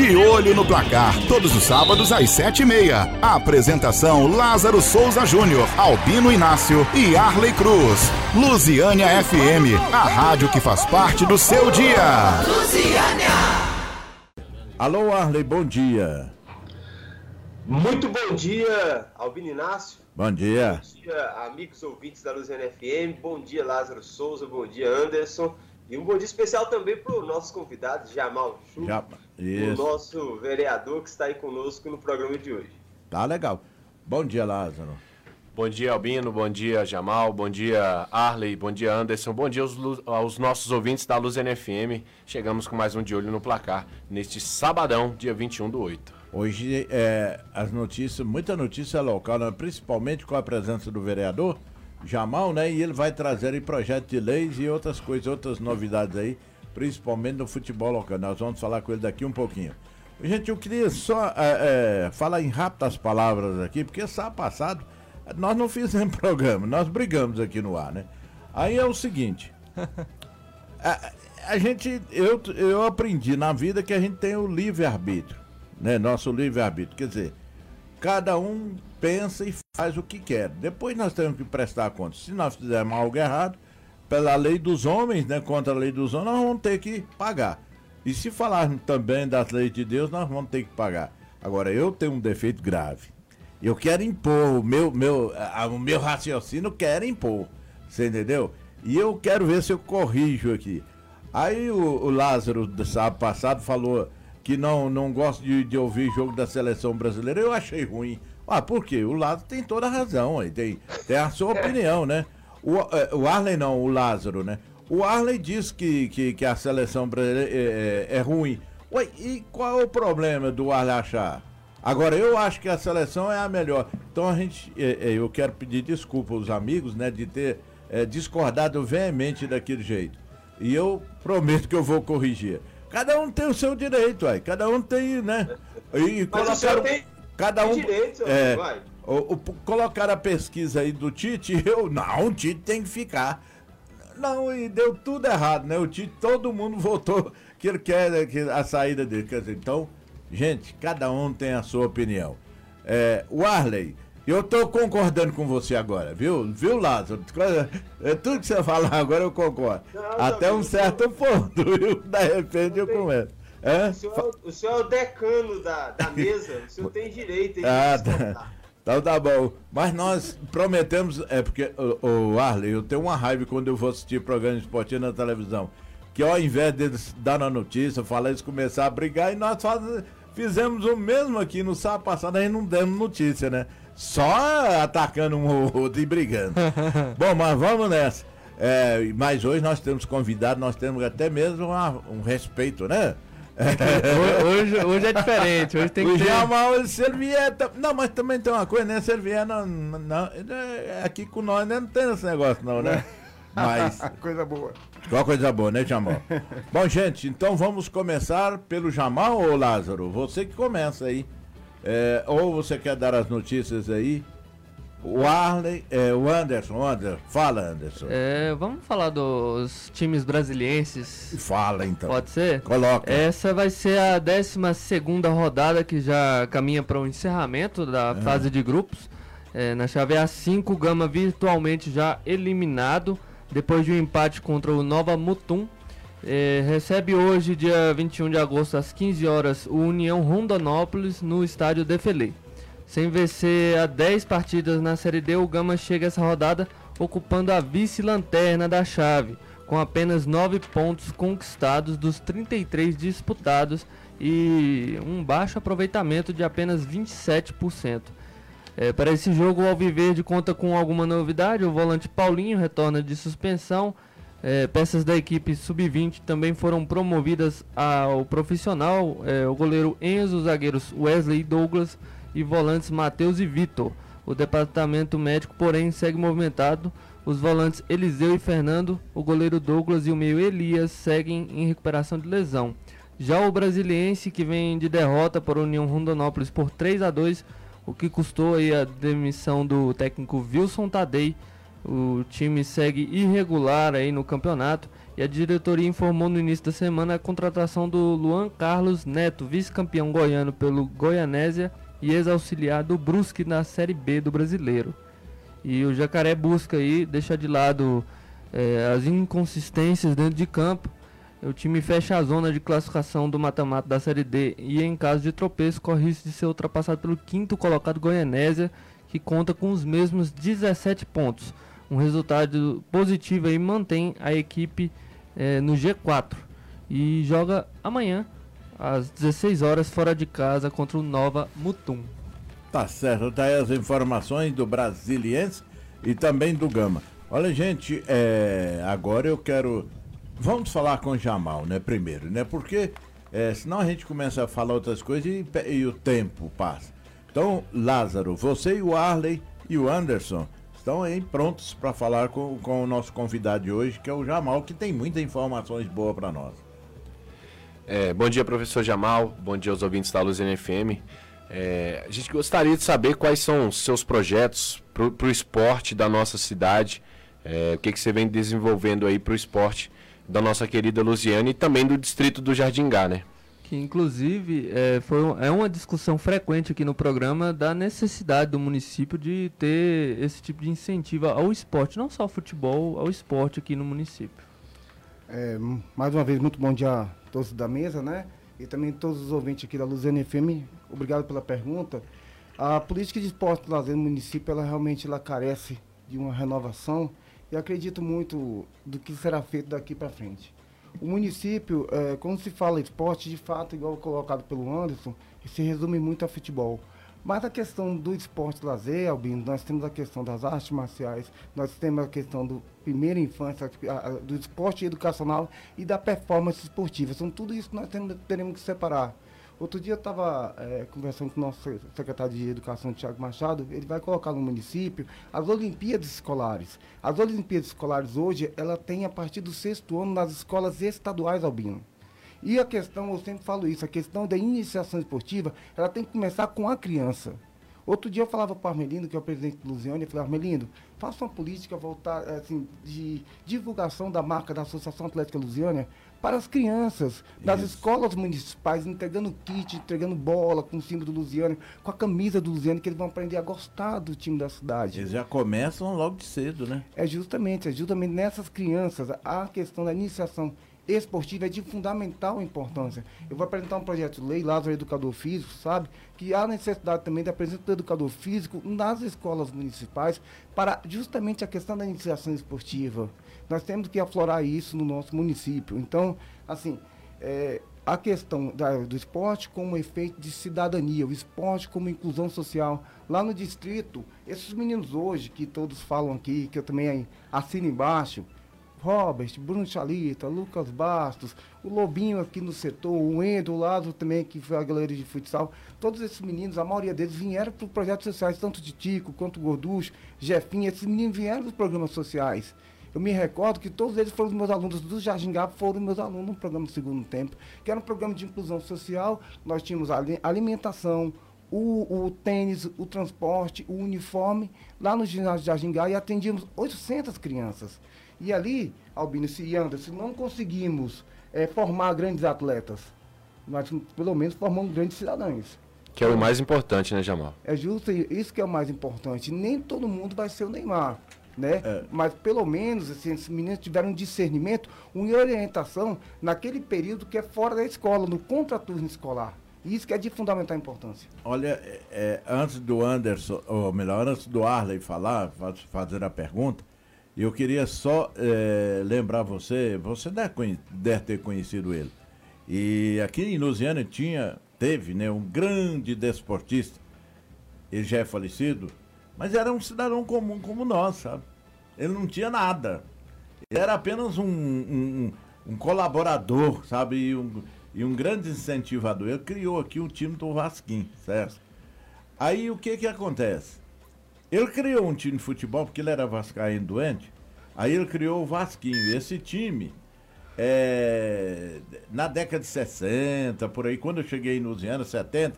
De Olho no Placar, todos os sábados às sete e meia. Apresentação Lázaro Souza Júnior, Albino Inácio e Arley Cruz. Lusiânia FM, a rádio que faz parte do seu dia. Lusiânia. Alô Arley, bom dia. Muito bom dia, Albino Inácio. Bom dia. Bom dia, amigos ouvintes da Luziana FM. Bom dia, Lázaro Souza. Bom dia, Anderson. E um bom dia especial também para o nosso convidado, Jamal Chu, o nosso vereador que está aí conosco no programa de hoje. Tá legal. Bom dia, Lázaro. Bom dia, Albino. Bom dia, Jamal. Bom dia, Arley. Bom dia, Anderson. Bom dia aos, aos nossos ouvintes da Luz NFM. Chegamos com mais um De Olho no Placar neste sabadão, dia 21 do 8. Hoje, é, as notícias, muita notícia local, né? principalmente com a presença do vereador Jamal, né? E ele vai trazer aí projeto de leis e outras coisas, outras novidades aí, principalmente no futebol local. Nós vamos falar com ele daqui um pouquinho. Gente, eu queria só é, é, falar em rápidas palavras aqui, porque sábado passado nós não fizemos programa, nós brigamos aqui no ar, né? Aí é o seguinte. a, a gente, eu, eu aprendi na vida que a gente tem o livre-arbítrio, né? Nosso livre-arbítrio. Quer dizer, cada um pensa e faz o que quer. Depois nós temos que prestar conta. Se nós fizermos algo errado, pela lei dos homens, né, contra a lei dos homens, nós vamos ter que pagar. E se falarmos também das leis de Deus, nós vamos ter que pagar. Agora, eu tenho um defeito grave. Eu quero impor, o meu, meu, a, o meu raciocínio quer impor. Você entendeu? E eu quero ver se eu corrijo aqui. Aí o, o Lázaro, do sábado passado, falou que não, não gosta de, de ouvir jogo da seleção brasileira. Eu achei ruim. Ah, por quê? O Lázaro tem toda a razão, aí tem, tem a sua opinião, né? O, é, o Arley não, o Lázaro, né? O Arley diz que, que, que a seleção brasileira é, é, é ruim. Ué, e qual é o problema do Arley achar? Agora, eu acho que a seleção é a melhor. Então a gente, é, eu quero pedir desculpa aos amigos, né, de ter é, discordado veemente daquele jeito. E eu prometo que eu vou corrigir. Cada um tem o seu direito, aí. Cada um tem, né? E Mas colocaram, tem, cada um. Tem direito, é, vai. O, o, colocar a pesquisa aí do Tite, eu. Não, o Tite tem que ficar. Não, e deu tudo errado, né? O Tite, todo mundo votou que ele quer a saída dele. Quer dizer, então Gente, cada um tem a sua opinião. É, o Arley, eu tô concordando com você agora, viu? Viu, Lázaro? É, tudo que você falar agora eu concordo. Não, Até um certo ponto, viu? De repente eu começo. É? O, senhor, o senhor é o decano da, da mesa, o senhor tem direito ah, tá. Então tá bom. Mas nós prometemos, é porque, o, o Arley, eu tenho uma raiva quando eu vou assistir programa esportivo na televisão. Que ao invés deles dar a notícia, falar, eles começar a brigar e nós fazemos Fizemos o mesmo aqui no sábado passado, a gente não demos notícia, né? Só atacando um ou outro e brigando. Bom, mas vamos nessa. É, mas hoje nós temos convidado, nós temos até mesmo uma, um respeito, né? hoje, hoje é diferente, hoje tem que o ter... Jamal, se ele vier... Não, mas também tem uma coisa, né? Se ele vier, não, não, é, aqui com nós né? não tem esse negócio não, né? Mas... coisa boa. Qual coisa boa, né, Jamal? Bom, gente, então vamos começar pelo Jamal ou Lázaro? Você que começa aí. É, ou você quer dar as notícias aí? O Arley, é, o Anderson, Anderson, fala Anderson. É, vamos falar dos times brasilienses. Fala então. Pode ser? Coloca. Essa vai ser a 12 segunda rodada que já caminha para o encerramento da é. fase de grupos. É, na chave A5, o Gama virtualmente já eliminado depois de um empate contra o Nova Mutum. É, recebe hoje, dia 21 de agosto, às 15 horas, o União Rondonópolis no estádio Defelê. Sem vencer a 10 partidas na Série D, o Gama chega essa rodada ocupando a vice-lanterna da chave, com apenas 9 pontos conquistados dos 33 disputados e um baixo aproveitamento de apenas 27%. É, para esse jogo, o Alviverde conta com alguma novidade. O volante Paulinho retorna de suspensão. É, peças da equipe sub-20 também foram promovidas ao profissional. É, o goleiro Enzo, os zagueiros Wesley e Douglas e volantes Matheus e Vitor. O departamento médico, porém, segue movimentado. Os volantes Eliseu e Fernando, o goleiro Douglas e o meio Elias seguem em recuperação de lesão. Já o brasiliense, que vem de derrota a União Rondonópolis por 3 a 2 o que custou a demissão do técnico Wilson Tadei. O time segue irregular aí no campeonato E a diretoria informou no início da semana a contratação do Luan Carlos Neto, vice-campeão goiano pelo Goianésia e ex-auxiliar do Brusque na Série B do Brasileiro. E o Jacaré busca aí deixar de lado é, as inconsistências dentro de campo. O time fecha a zona de classificação do mata-mata da Série D e em caso de tropeço corre risco de ser ultrapassado pelo quinto colocado Goianésia, que conta com os mesmos 17 pontos. Um resultado positivo aí mantém a equipe é, no G4 e joga amanhã às 16 horas fora de casa contra o Nova Mutum. Tá certo, tá aí as informações do Brasiliense e também do Gama. Olha, gente, é, agora eu quero. Vamos falar com o Jamal, né? Primeiro, né? Porque é, senão a gente começa a falar outras coisas e, e o tempo passa. Então, Lázaro, você e o Arley e o Anderson estão aí prontos para falar com, com o nosso convidado de hoje, que é o Jamal, que tem muitas informações boas para nós. É, bom dia, professor Jamal. Bom dia aos ouvintes da Luz NFM. É, a gente gostaria de saber quais são os seus projetos para o esporte da nossa cidade. É, o que, que você vem desenvolvendo aí para o esporte da nossa querida Luziane e também do distrito do Jardingá, né? Que inclusive é, foi, é uma discussão frequente aqui no programa da necessidade do município de ter esse tipo de incentivo ao esporte, não só ao futebol, ao esporte aqui no município. É, mais uma vez, muito bom dia todos da mesa, né? e também todos os ouvintes aqui da Luziana FM, obrigado pela pergunta. A política de esporte do lazer no município, ela realmente ela carece de uma renovação e acredito muito do que será feito daqui para frente. O município, é, quando se fala esporte, de fato, igual colocado pelo Anderson, se resume muito a futebol. Mas a questão do esporte lazer, Albino, nós temos a questão das artes marciais, nós temos a questão do primeira infância, do esporte educacional e da performance esportiva. São tudo isso que nós temos, teremos que separar. Outro dia eu estava é, conversando com o nosso secretário de Educação, Tiago Machado, ele vai colocar no município as Olimpíadas Escolares. As Olimpíadas Escolares hoje, ela tem a partir do sexto ano nas escolas estaduais, Albino. E a questão, eu sempre falo isso, a questão da iniciação esportiva, ela tem que começar com a criança. Outro dia eu falava para o Armelindo, que é o presidente do Luziane, eu falei, Armelindo, faça uma política voltar, assim, de divulgação da marca da Associação Atlética Lusiânia para as crianças, das escolas municipais, entregando kit, entregando bola com o símbolo do Lusiane, com a camisa do Lusiane, que eles vão aprender a gostar do time da cidade. Eles já começam logo de cedo, né? É justamente, é justamente nessas crianças a questão da iniciação esportiva é de fundamental importância. Eu vou apresentar um projeto de lei, Lázaro Educador Físico, sabe? Que há necessidade também da presença do educador físico nas escolas municipais para justamente a questão da iniciação esportiva. Nós temos que aflorar isso no nosso município. Então, assim, é, a questão da, do esporte como efeito de cidadania, o esporte como inclusão social. Lá no distrito, esses meninos hoje, que todos falam aqui, que eu também assino embaixo, Robert, Bruno Chalita, Lucas Bastos, o Lobinho aqui no setor, o Endo, o Lázaro também, que foi a galera de futsal. Todos esses meninos, a maioria deles vieram para projetos sociais, tanto de Tico quanto Gorducho, Jefinho, esses meninos vieram dos programas sociais. Eu me recordo que todos eles foram meus alunos do Jardim Gabo, foram meus alunos no programa Segundo Tempo, que era um programa de inclusão social. Nós tínhamos alimentação, o, o, tênis, o transporte, o uniforme, lá no ginásio de Jardim e atendíamos 800 crianças. E ali, Albino e Anderson, não conseguimos é, formar grandes atletas, mas pelo menos formamos grandes cidadãos. Que é o mais importante, né, Jamal? É justo isso que é o mais importante. Nem todo mundo vai ser o Neymar. Né? É. Mas pelo menos assim, esses meninos tiveram um discernimento, uma orientação naquele período que é fora da escola, no contraturno escolar. Isso que é de fundamental importância. Olha, é, antes do Anderson, ou melhor, antes do Arley falar, fazer a pergunta, eu queria só é, lembrar você, você deve, ter conhecido ele. E aqui em Lusiana tinha, teve, né, um grande desportista. Ele já é falecido, mas era um cidadão comum como nós, sabe? Ele não tinha nada. Ele era apenas um, um, um colaborador, sabe? E um, e um grande incentivador. Ele criou aqui o time do Vasquim, certo? Aí o que que acontece? Ele criou um time de futebol, porque ele era vascaíno doente. Aí ele criou o Vasquinho. Esse time, é, na década de 60, por aí, quando eu cheguei nos anos 70,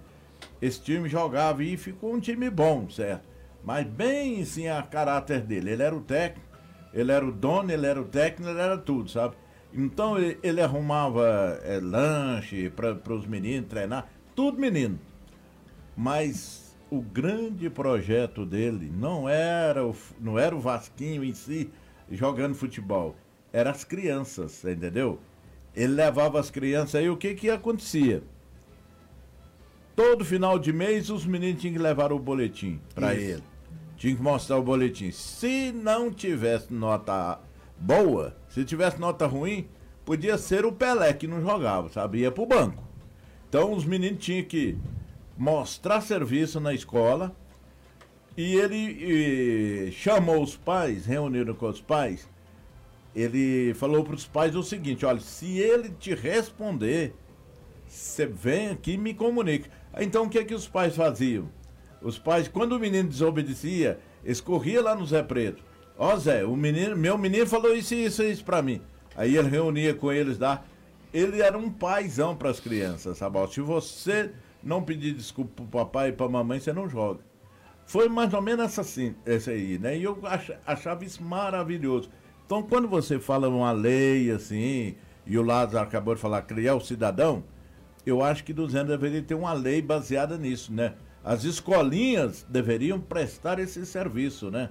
esse time jogava e ficou um time bom, certo? Mas bem sim a caráter dele. Ele era o técnico, ele era o dono, ele era o técnico, ele era tudo, sabe? Então ele, ele arrumava é, lanche para os meninos treinar, tudo menino. Mas o grande projeto dele não era o, não era o Vasquinho em si jogando futebol, eram as crianças, entendeu? Ele levava as crianças aí, o que que acontecia? Todo final de mês os meninos tinham que levar o boletim para ele. Tinha que mostrar o boletim. Se não tivesse nota boa, se tivesse nota ruim, podia ser o Pelé que não jogava, sabe? Ia pro banco. Então os meninos tinham que mostrar serviço na escola e ele e, chamou os pais, reuniram com os pais. Ele falou para os pais o seguinte: olha, se ele te responder, você vem aqui e me comunica. Então o que é que os pais faziam? Os pais, quando o menino desobedecia, escorria lá no Zé Preto. Ó oh, Zé, o menino, meu menino falou isso isso, isso para mim. Aí ele reunia com eles lá. Ele era um paizão para as crianças, sabe? Se você não pedir desculpa pro papai e pra mamãe, você não joga. Foi mais ou menos assim, esse aí, né? E eu achava isso maravilhoso. Então, quando você fala uma lei assim, e o Lázaro acabou de falar, criar o cidadão, eu acho que 200 deveria ter uma lei baseada nisso, né? As escolinhas deveriam prestar esse serviço, né?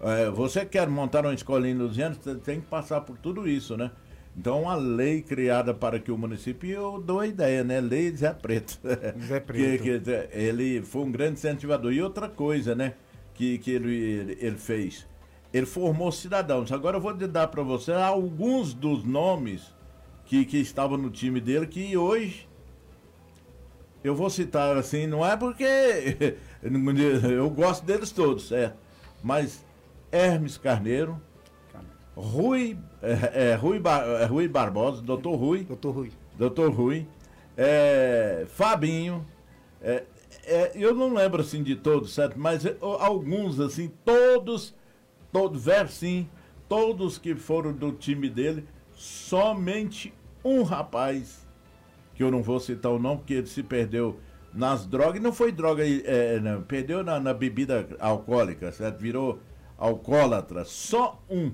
É, você quer montar uma escolinha em 200, você tem que passar por tudo isso, né? Então, uma lei criada para que o município, eu dou a ideia, né? Lei Zé Preto. Zé Preto. que, que, ele foi um grande incentivador. E outra coisa, né? Que, que ele, ele, ele fez. Ele formou cidadãos. Agora eu vou dar para você alguns dos nomes que, que estavam no time dele que hoje eu vou citar assim, não é porque eu gosto deles todos, é. Mas Hermes Carneiro, Rui, é, é, Rui, Bar, é, Rui Barbosa, doutor Rui. Doutor Rui. Doutor Rui. É, Fabinho. É, é, eu não lembro assim de todos, certo? Mas é, alguns, assim, todos, todos, Versim, todos que foram do time dele, somente um rapaz que eu não vou citar o nome, porque ele se perdeu nas drogas, não foi droga, é, não, perdeu na, na, bebida alcoólica, certo? Virou alcoólatra. Só um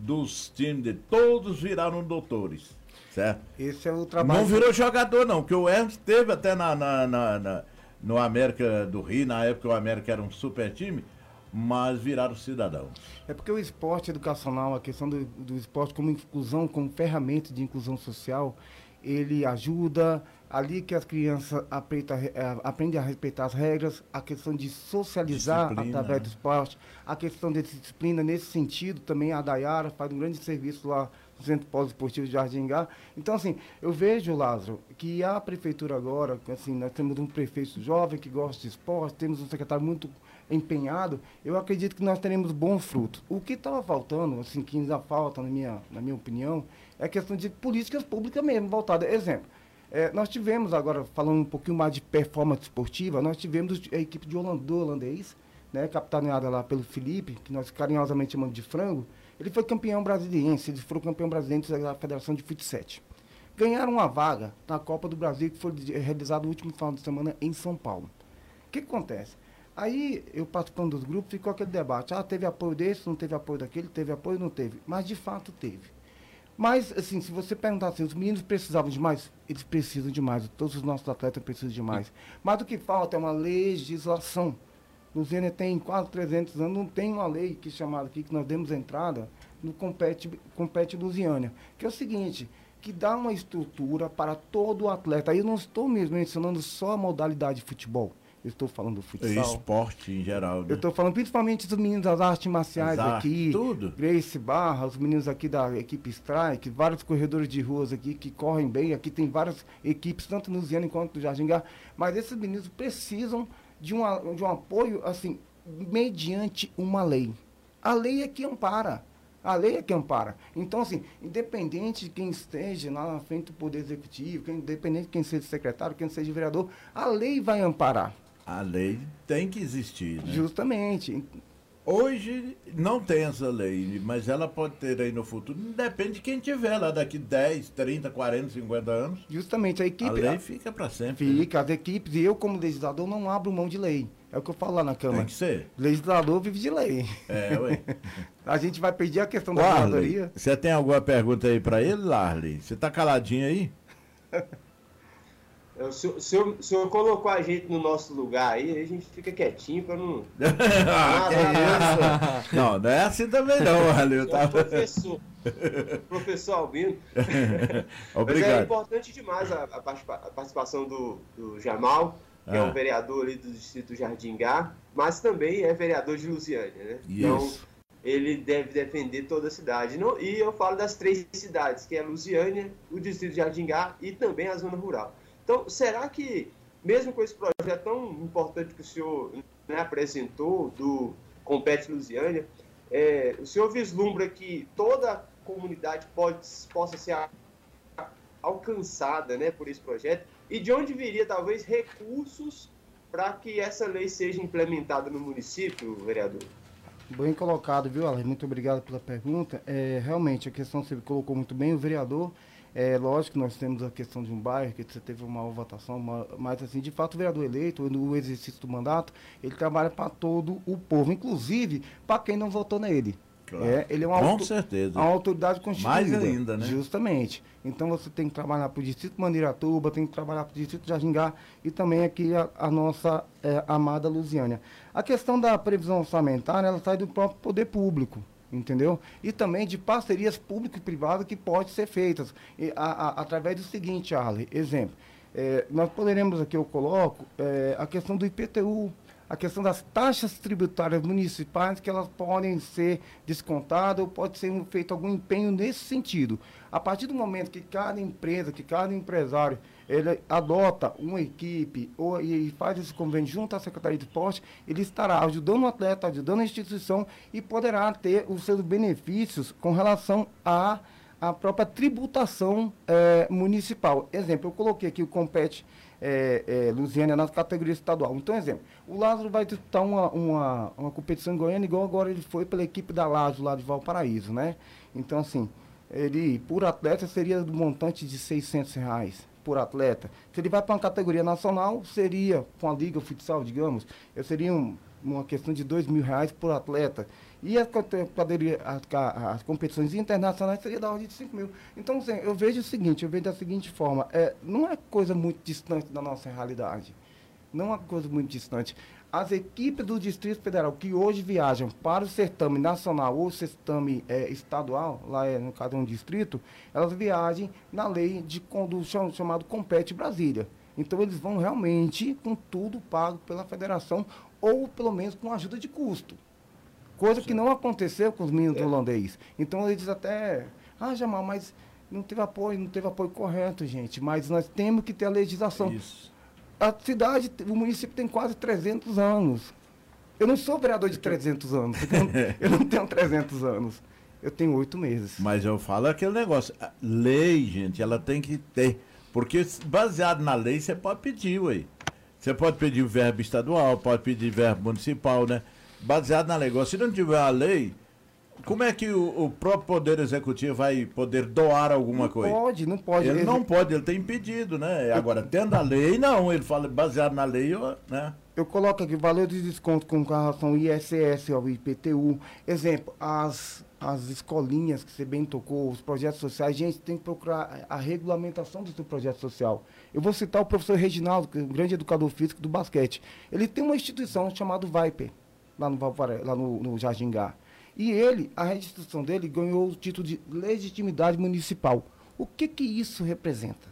dos times de todos viraram doutores, certo? Esse é o trabalho. Não virou jogador, não, que o Ernst teve até na, na, na, na no América do Rio, na época o América era um super time, mas viraram cidadãos. É porque o esporte educacional, a questão do, do esporte como inclusão, como ferramenta de inclusão social, ele ajuda ali que as crianças aprendem a respeitar as regras, a questão de socializar disciplina. através do esporte, a questão de disciplina nesse sentido também a Dayara faz um grande serviço lá no Centro Pós-Esportivo de Jardingá. Então, assim, eu vejo, Lázaro, que a prefeitura agora, assim, nós temos um prefeito jovem que gosta de esporte, temos um secretário muito empenhado, eu acredito que nós teremos bons frutos. O que estava faltando, assim, que ainda falta, na minha, na minha opinião, é questão de políticas públicas mesmo, voltada. Exemplo, é, nós tivemos agora, falando um pouquinho mais de performance esportiva, nós tivemos a equipe de Holanda, do holandês, né, capitaneada lá pelo Felipe, que nós carinhosamente chamamos de frango, ele foi campeão brasiliense, ele foi campeão brasileiro da Federação de Futsal. Ganharam uma vaga na Copa do Brasil, que foi realizada no último final de semana em São Paulo. O que, que acontece? Aí, eu participando dos grupos, ficou aquele debate. Ah, teve apoio desse, não teve apoio daquele, teve apoio, não teve. Mas, de fato, teve. Mas, assim, se você perguntar assim, os meninos precisavam de mais? Eles precisam de mais. Todos os nossos atletas precisam de mais. Mas o que falta é uma legislação. Luzênia tem quase 300 anos, não tem uma lei que chamada aqui, que nós demos entrada no Compete, Compete Lusiânia. Que é o seguinte, que dá uma estrutura para todo atleta. Aí eu não estou mesmo mencionando só a modalidade de futebol eu estou falando do futsal. Esporte em geral. Né? Eu estou falando principalmente dos meninos das artes marciais aqui. Tudo. Grace Barra, os meninos aqui da equipe Strike, vários corredores de ruas aqui que correm bem. Aqui tem várias equipes, tanto no Ziano quanto no Jardim Gar. Mas esses meninos precisam de, uma, de um apoio, assim, mediante uma lei. A lei é que ampara. A lei é que ampara. Então, assim, independente de quem esteja lá na frente do Poder Executivo, independente de quem seja secretário, quem seja vereador, a lei vai amparar. A lei tem que existir, né? Justamente. hoje não tem essa lei, mas ela pode ter aí no futuro. Depende de quem tiver lá daqui 10, 30, 40, 50 anos. Justamente, a equipe. A lei fica para sempre. Fica, né? as equipes, e eu, como legislador, não abro mão de lei. É o que eu falo lá na Câmara. Tem que ser. Legislador vive de lei. É, ué. a gente vai pedir a questão da legisladoria. Você tem alguma pergunta aí para ele, Larley? Você tá caladinho aí? Senhor, o, senhor, o senhor, colocou a gente no nosso lugar aí, a gente fica quietinho para não. ah, não, não é assim também não, Valeu. Tá... Professor, professor Albino. Obrigado. Mas é importante demais a, a participação do, do Jamal, que ah. é um vereador ali do distrito Jardim Gá, mas também é vereador de Lusiânia, né? Então, ele deve defender toda a cidade. Não, e eu falo das três cidades, que é Lusiânia, o distrito de Jardim Gá e também a zona rural. Então, será que, mesmo com esse projeto tão importante que o senhor né, apresentou, do Compete Lusiânia, é, o senhor vislumbra que toda a comunidade pode, possa ser alcançada né, por esse projeto? E de onde viria, talvez, recursos para que essa lei seja implementada no município, vereador? Bem colocado, viu, Alex? Muito obrigado pela pergunta. É, realmente, a questão você colocou muito bem. O vereador é lógico que nós temos a questão de um bairro, que você teve uma votação, uma, mas assim, de fato o vereador eleito, no exercício do mandato, ele trabalha para todo o povo, inclusive para quem não votou nele. Claro. É, ele é uma, certeza. uma autoridade constituída. Mais ainda, né? Justamente. Então você tem que trabalhar para o Distrito Mandiratuba, tem que trabalhar para o Distrito Jardingá e também aqui a, a nossa é, amada Lusiânia. A questão da previsão orçamentária, ela sai do próprio poder público entendeu? E também de parcerias público e privado que podem ser feitas e, a, a, através do seguinte, Arley, exemplo, é, nós poderemos aqui, eu coloco, é, a questão do IPTU, a questão das taxas tributárias municipais, que elas podem ser descontadas ou pode ser feito algum empenho nesse sentido. A partir do momento que cada empresa, que cada empresário ele adota uma equipe ou, e faz esse convênio junto à Secretaria de Esporte, ele estará ajudando o atleta, ajudando a instituição e poderá ter os seus benefícios com relação à a, própria tributação é, municipal. Exemplo, eu coloquei aqui o Compete é, é, Lusiana na categoria estadual. Então, exemplo, o Lázaro vai disputar uma, uma, uma competição em Goiânia, igual agora ele foi pela equipe da Lázaro lá de Valparaíso, né? Então, assim, ele, por atleta, seria do montante de 600 reais por atleta. Se ele vai para uma categoria nacional, seria, com a Liga Futsal, digamos, eu seria um, uma questão de dois mil reais por atleta. E as, as, as, competições internacionais seria da ordem de 5 mil. Então, assim, eu vejo o seguinte, eu vejo da seguinte forma, é, não é coisa muito distante da nossa realidade. Não é coisa muito distante as equipes do Distrito Federal que hoje viajam para o certame nacional ou certame é, estadual, lá é, no caso é um distrito, elas viajem na lei de condução chamado Compete Brasília. Então eles vão realmente com tudo pago pela federação ou pelo menos com ajuda de custo. Coisa Sim. que não aconteceu com os meninos é. holandês. Então eles até, ah, Jamal, mas não teve apoio, não teve apoio correto, gente. Mas nós temos que ter a legislação. Isso a cidade, o município tem quase 300 anos. Eu não sou vereador de 300 anos. Eu não tenho 300 anos. Eu tenho oito meses. Mas eu falo aquele negócio. Lei, gente, ela tem que ter. Porque baseado na lei, você pode pedir, ué. Você pode pedir verbo estadual, pode pedir verbo municipal, né? Baseado na lei. Se não tiver a lei, como é que o, o, próprio Poder Executivo vai poder doar alguma não coisa? Não pode, não pode. Ele, ele não pode, ele tem impedido, né? Agora, tendo a lei, não. Ele fala baseado na lei, né? Eu coloco aqui valor de desconto com relação ao ISS, ao IPTU. Exemplo, as, as escolinhas que você bem tocou, os projetos sociais, gente, tem que procurar a, a regulamentação do seu projeto social. Eu vou citar o professor Reginaldo, que é um grande educador físico do basquete. Ele tem uma instituição chamada Viper, lá no, lá no, no Jardim Gar. E ele, a restituição dele, ganhou o título de legitimidade municipal. O que, que isso representa?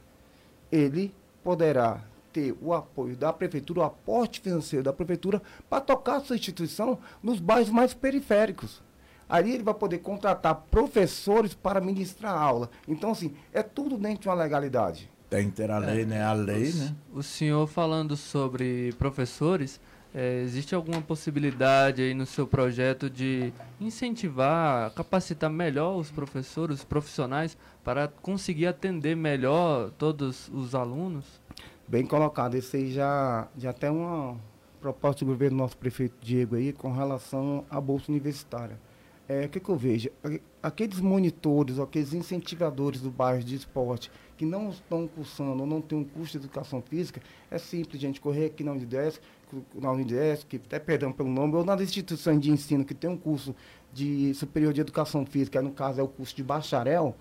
Ele poderá ter o apoio da prefeitura, o aporte financeiro da prefeitura para tocar a sua instituição nos bairros mais periféricos. Ali ele vai poder contratar professores para ministrar aula. Então, assim, é tudo dentro de uma legalidade. Tem que ter a lei, é, né? A lei, o, né? O senhor falando sobre professores, é, existe alguma possibilidade aí no seu projeto de incentivar, capacitar melhor os professores, os profissionais, para conseguir atender melhor todos os alunos? Bem colocado, isso aí já, já tem uma, proposta do governo do nosso prefeito Diego aí com relação à bolsa universitária. É, o que, que eu vejo? Aqueles monitores, aqueles incentivadores do bairro de esporte que não estão cursando ou não têm um curso de educação física, é simples, gente, correr aqui na Unides, na Unides, que até perdão pelo nome, ou nas instituições de ensino que tem um curso de superior de educação física, no caso é o curso de bacharel,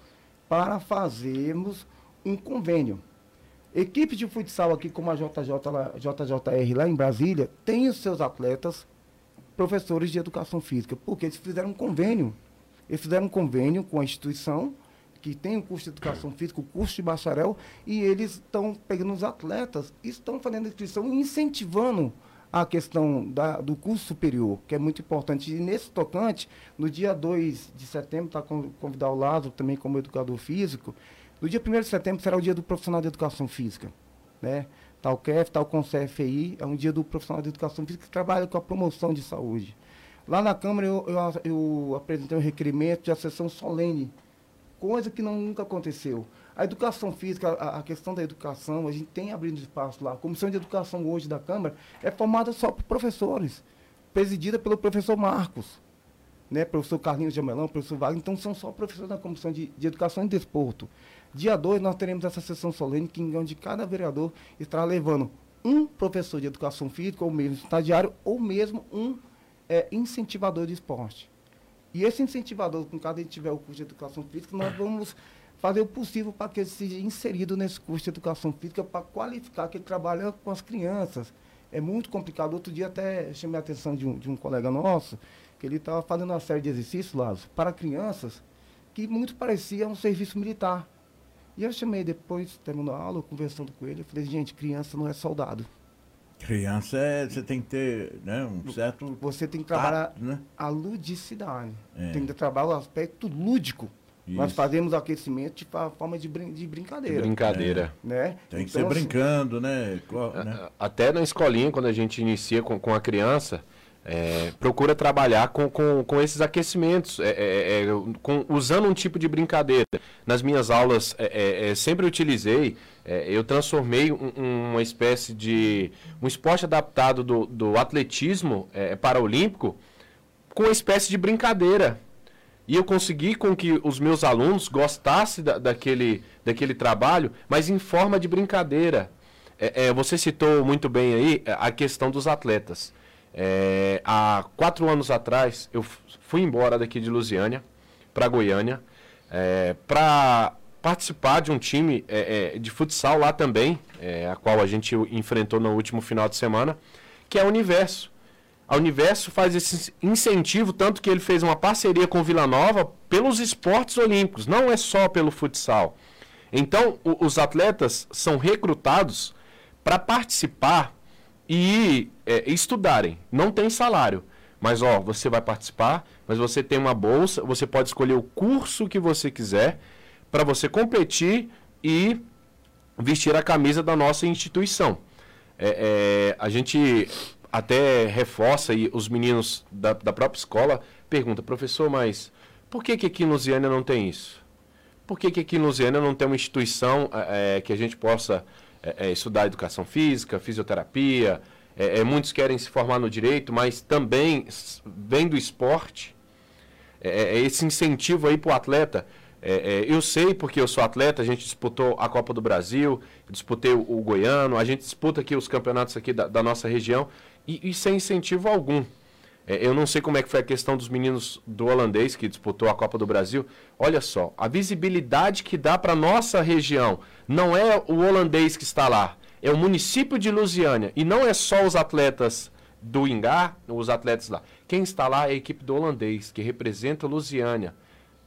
para fazermos um convênio. Equipe de futsal aqui, como a JJ, JJR lá em Brasília, tem os seus atletas professores de educação física, porque eles fizeram um convênio. Eles fizeram um convênio com a instituição que tem o curso de educação física, o curso de bacharel, e eles estão pegando os atletas estão fazendo inscrição e incentivando a questão da, do curso superior, que é muito importante. E nesse tocante, no dia 2 de setembro, está convidar o Lázaro também como educador físico, no dia 1 de setembro será o dia do profissional de educação física. Né? Tal CEF, tal com CFI, é um dia do profissional de educação física que trabalha com a promoção de saúde. Lá na Câmara eu, eu, eu apresentei um requerimento de sessão solene, coisa que não, nunca aconteceu. A educação física, a, a, questão da educação, a gente tem abrindo espaço lá. A Comissão de Educação hoje da Câmara é formada só por professores, presidida pelo professor Marcos, né, professor Carlinhos Jamelão, professor Wagner, então são só professores da Comissão de, de Educação e Desporto. Dia 2 nós teremos essa sessão solene, que onde cada vereador estará levando um professor de educação física, ou mesmo estagiário, ou mesmo um é, incentivador de esporte. E esse incentivador, com cada ele tiver o curso de educação física, nós vamos fazer o possível para que ele seja inserido nesse curso de educação física para qualificar que ele trabalha com as crianças. É muito complicado. Outro dia até chamei a atenção de um, de um colega nosso, que ele estava fazendo uma série de exercícios, Lázaro, para crianças, que muito parecia um serviço militar. E eu chamei depois, terminou a aula, conversando com ele, eu falei, gente, criança não é soldado. Criança é, você tem que ter né, um certo. Você tem que trabalhar tato, né? a ludicidade. É. Tem que trabalhar o aspecto lúdico. Isso. Nós fazemos aquecimento de forma de, brin de brincadeira. Brincadeira. É. Né? Tem que então, ser brincando, né? né? Até na escolinha, quando a gente inicia com, com a criança, é, procura trabalhar com, com, com esses aquecimentos, é, é, é com, usando um tipo de brincadeira. Nas minhas aulas, é, é, sempre utilizei, eu transformei um, uma espécie de. um esporte adaptado do, do atletismo paraolímpico com uma espécie de brincadeira. E eu consegui com que os meus alunos gostassem da, daquele, daquele trabalho, mas em forma de brincadeira. você citou muito bem aí a questão dos atletas. É, há quatro anos atrás, eu fui embora daqui de Lusiânia para Goiânia é, para participar de um time é, é, de futsal lá também, é, a qual a gente enfrentou no último final de semana, que é o Universo. A Universo faz esse incentivo, tanto que ele fez uma parceria com Vila Nova pelos esportes olímpicos, não é só pelo futsal. Então, o, os atletas são recrutados para participar e é, estudarem. Não tem salário. Mas, ó, você vai participar, mas você tem uma bolsa, você pode escolher o curso que você quiser para você competir e vestir a camisa da nossa instituição. É, é, a gente até reforça e os meninos da, da própria escola perguntam, professor, mas por que, que aqui em Lusiana não tem isso? Por que, que aqui em Lusiana não tem uma instituição é, é que a gente possa é, é, estudar educação física, fisioterapia. É, é, muitos querem se formar no direito, mas também vem do esporte. É, é, esse incentivo aí para o atleta. eu sei porque eu sou atleta, a gente disputou a Copa do Brasil, disputei o, o Goiano, a gente disputa aqui os campeonatos aqui da, da nossa região e, e sem incentivo algum. É, eu não sei como é que foi a questão dos meninos do holandês que disputou a Copa do Brasil. Olha só, a visibilidade que dá para nossa região não é o holandês que está lá, é o município de Lusiânia. E não é só os atletas do Ingá, os atletas lá. Quem está lá é a equipe do holandês, que representa Lusiânia,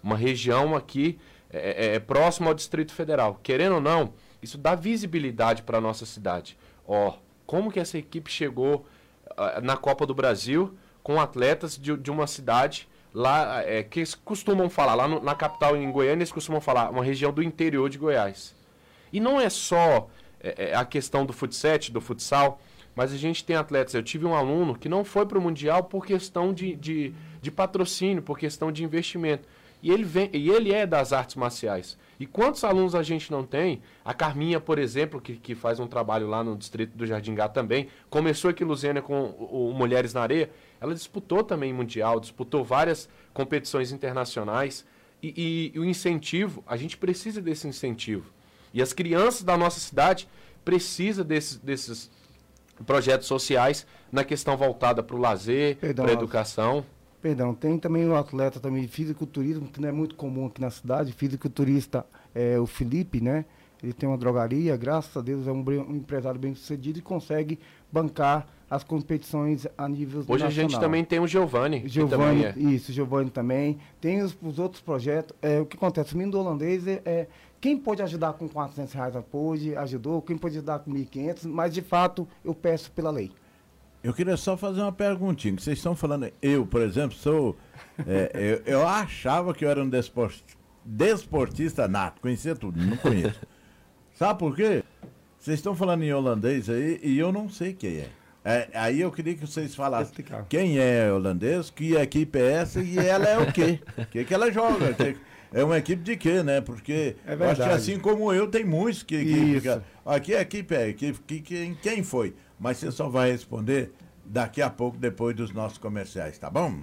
uma região aqui é, é, é próxima ao Distrito Federal. Querendo ou não, isso dá visibilidade para a nossa cidade. Ó, como que essa equipe chegou uh, na Copa do Brasil? Com atletas de, de uma cidade lá é, que costumam falar, lá no, na capital em Goiânia, eles costumam falar, uma região do interior de Goiás. E não é só é, é a questão do futsal, do futsal, mas a gente tem atletas. Eu tive um aluno que não foi para o Mundial por questão de, de, de, patrocínio, por questão de investimento. E ele, vem, e ele é das artes marciais. E quantos alunos a gente não tem? A Carminha, por exemplo, que, que faz um trabalho lá no distrito do Jardim Gá também, começou aqui, Luziana, com o, o Mulheres na Areia. Ela disputou também Mundial, disputou várias competições internacionais. E, e, e o incentivo, a gente precisa desse incentivo. E as crianças da nossa cidade precisam desses, desses projetos sociais na questão voltada para o lazer, para a educação. Perdão, tem também o atleta também de fisiculturismo, que não é muito comum aqui na cidade. Fisiculturista é o Felipe, né? Ele tem uma drogaria, graças a Deus é um, um empresário bem sucedido e consegue bancar as competições a nível Hoje nacional. a gente também tem o Giovanni. Giovanni, é. isso, Giovanni também. Tem os, os outros projetos. É, o que acontece? O menino holandês é, é, quem pode ajudar com 400 reais pode, ajudou. Quem pode ajudar com 1.500, mas de fato eu peço pela lei. Eu queria só fazer uma perguntinha. Vocês estão falando, eu, por exemplo, sou. É, eu, eu, achava que eu era um desportista nato, conhecia tudo, não conheço. Sabe por quê? Vocês estão falando em holandês aí e eu não sei quem é. é aí eu queria que vocês falassem quem é holandês, que equipe é essa e ela é o quê? O que, que ela joga? Que, é uma equipe de quê, né? Porque é acho que assim como eu, tem muitos que. que, que aqui a equipe é equipe, que, que, quem foi? mas você só vai responder daqui a pouco, depois dos nossos comerciais, tá bom?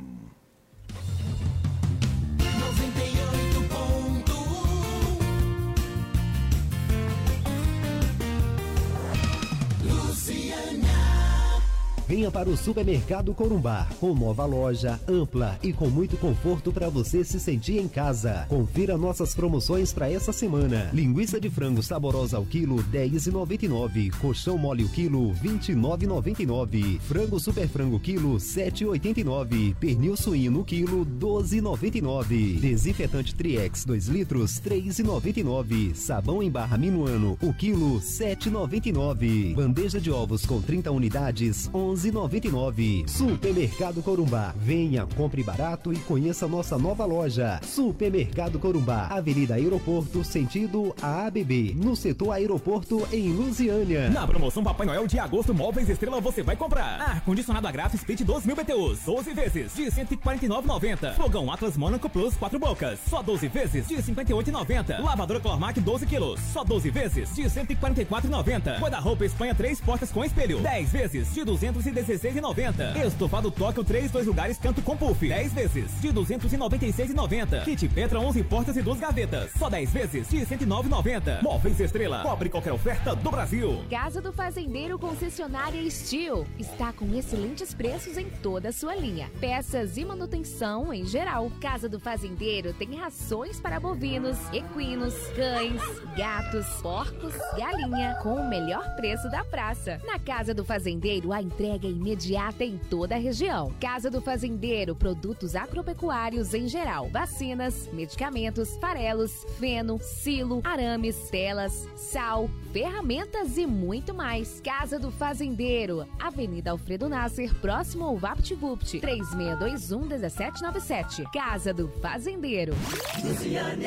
Venha para o Supermercado Corumbá, com nova loja, ampla e com muito conforto para você se sentir em casa. Confira nossas promoções para essa semana. Linguiça de frango saborosa ao quilo, 10,99. Colchão mole o quilo, 29,99. Frango super frango quilo, 7,89. Pernil suíno quilo, 12,99. Desinfetante Triex 2 litros, 3,99. Sabão em barra minuano, o quilo, 7,99. Bandeja de ovos com 30 unidades, 11 11,99. Supermercado Corumbá. Venha, compre barato e conheça nossa nova loja. Supermercado Corumbá, Avenida Aeroporto, sentido AABB, no setor aeroporto em Lusiânia. Na promoção Papai Noel de agosto, Móveis Estrela você vai comprar. Ar condicionado a grátis Split 2000 BTUs, 12 vezes de 149,90. Fogão Atlas Monaco Plus 4 bocas, só 12 vezes de 58,90. Lavadora Clormac 12 quilos, só 12 vezes de 144,90. Guarda-roupa Espanha 3 portas com espelho, 10 vezes de 200 216,90. Estofado Tóquio 3, 2 lugares, canto com puff. 10 vezes de 296,90. Kit Petra 11 portas e 2 gavetas. Só 10 vezes de 109,90. Móveis Estrela. Cobre qualquer oferta do Brasil. Casa do Fazendeiro Concessionária Steel. Está com excelentes preços em toda a sua linha. Peças e manutenção em geral. Casa do Fazendeiro tem rações para bovinos, equinos, cães, gatos, porcos, galinha, com o melhor preço da praça. Na Casa do Fazendeiro, a entrega entrega imediata em toda a região. Casa do Fazendeiro, produtos agropecuários em geral, vacinas, medicamentos, farelos, feno, silo, arames, telas, sal, ferramentas e muito mais. Casa do Fazendeiro, Avenida Alfredo Nasser, próximo ao VaptVupt, 3621-1797. Casa do Fazendeiro. Luciana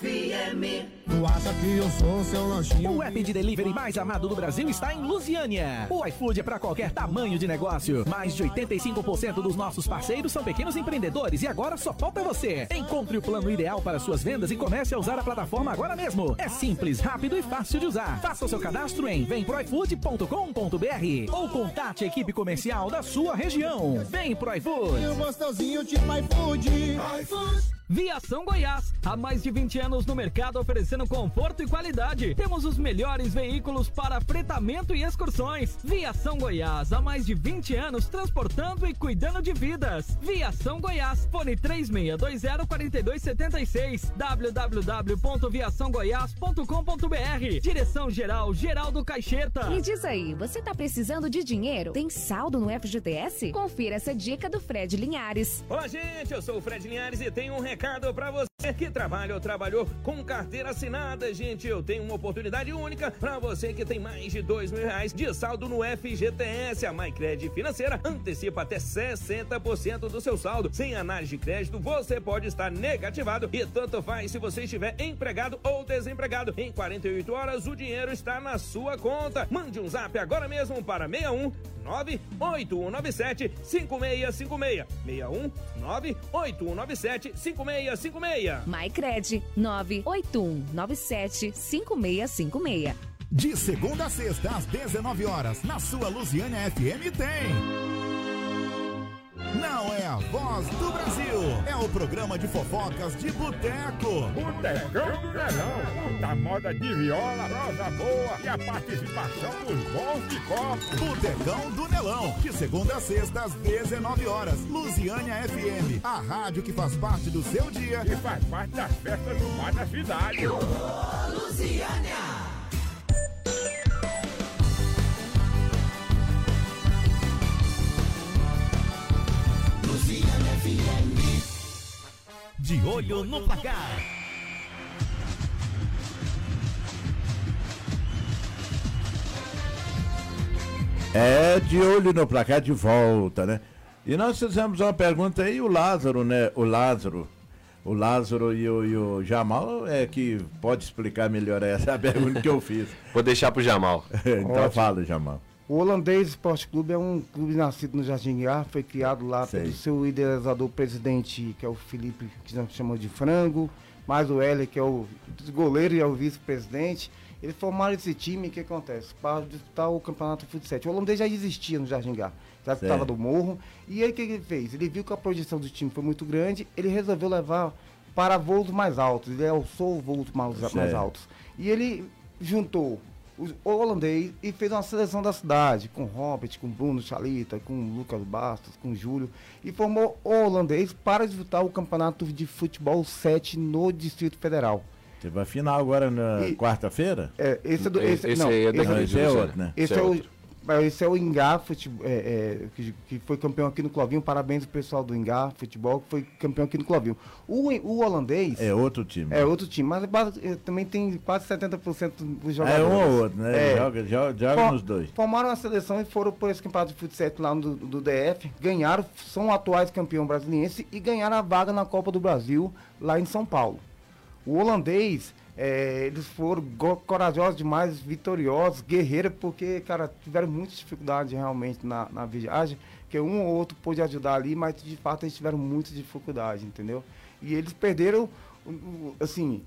FM. Tu acha que eu sou seu lanchinho? O app de delivery mais amado do Brasil está em Lusiânia. O iFood é para qualquer tamanho de negócio. Mais de 85% dos nossos parceiros são pequenos empreendedores e agora só falta você. Encontre o plano ideal para suas vendas e comece a usar a plataforma agora mesmo. É simples, rápido e fácil de usar. Faça o seu cadastro em vemproifood.com.br ou contate a equipe comercial da sua região. Vem pro iFood. gostosinho tipo iFood. iFood. Viação Goiás, há mais de 20 anos no mercado oferecendo conforto e qualidade. Temos os melhores veículos para fretamento e excursões. Viação Goiás, há mais de 20 anos transportando e cuidando de vidas. Viação Goiás, fone 36204276, www.viaçãogoiás.com.br. Direção Geral Geraldo Caixeta. Me diz aí, você tá precisando de dinheiro? Tem saldo no FGTS? Confira essa dica do Fred Linhares. Olá, gente, eu sou o Fred Linhares e tenho um recado para você. que trabalha ou trabalhou com carteira assinada, gente. Eu tenho uma oportunidade única para você que tem mais de dois mil reais de saldo no FGTS. A MyCred Financeira antecipa até 60% do seu saldo. Sem análise de crédito, você pode estar negativado e tanto faz se você estiver empregado ou desempregado. Em 48 horas, o dinheiro está na sua conta. Mande um zap agora mesmo para 61 98197 5656. 61 98197 5656. MyCred 98197 5656. De segunda a sexta, às 19 horas, na sua Lusiana FM tem. Não é a voz do Brasil, é o programa de fofocas de boteco. Botecão do Nelão, da moda de viola, prosa boa e a participação dos bons de copo. Botecão do Nelão, de segunda a sexta às 19 horas. Lusiânia FM, a rádio que faz parte do seu dia e faz parte das festas do bar da cidade. Ô, Lusiânia! De olho no placar. É, de olho no placar de volta, né? E nós fizemos uma pergunta aí, o Lázaro, né? O Lázaro. O Lázaro e o, e o Jamal é que pode explicar melhor essa pergunta que eu fiz. Vou deixar pro Jamal. então Ótimo. fala, Jamal. O Holandês Esporte Clube é um clube nascido no Jardim Guiar, foi criado lá Sei. pelo seu idealizador presidente, que é o Felipe, que nós chamamos de Frango, mais o Heller, que é o goleiro e é o vice-presidente. Eles formaram esse time, o que acontece? Para disputar o campeonato futsal. O holandês já existia no Jardim Guiar, já estava do morro. E aí o que ele fez? Ele viu que a projeção do time foi muito grande, ele resolveu levar para voos mais altos. Ele alçou voos mais, mais altos. E ele juntou o holandês e fez uma seleção da cidade, com Robert, com Bruno Chalita, com Lucas Bastos, com Júlio, e formou o holandês para disputar o campeonato de futebol 7 no Distrito Federal. Teve a final agora na quarta-feira? É, esse é do. Esse, esse não, é, esse, esse é outro, né? Esse, esse é, é outro. Esse é o Ingá Futebol, é, é, que, que, foi campeão aqui no Clovinho. Parabéns ao pessoal do Ingá Futebol, que foi campeão aqui no Clovinho. O, o holandês. É outro time. É outro time, mas é, também tem quase 70% dos jogadores. É um ou outro, né? É, joga joga, joga nos dois. Formaram a seleção e foram por esse campeonato de futsal lá do, do DF. Ganharam, são atuais campeão brasiliense e ganharam a vaga na Copa do Brasil lá em São Paulo. O holandês é, eles foram corajosos demais, vitoriosos, guerreiros, porque, cara, tiveram muitas dificuldades realmente na, na viagem, que um ou outro pôde ajudar ali, mas de fato eles tiveram muitas dificuldades, entendeu? E eles perderam, assim,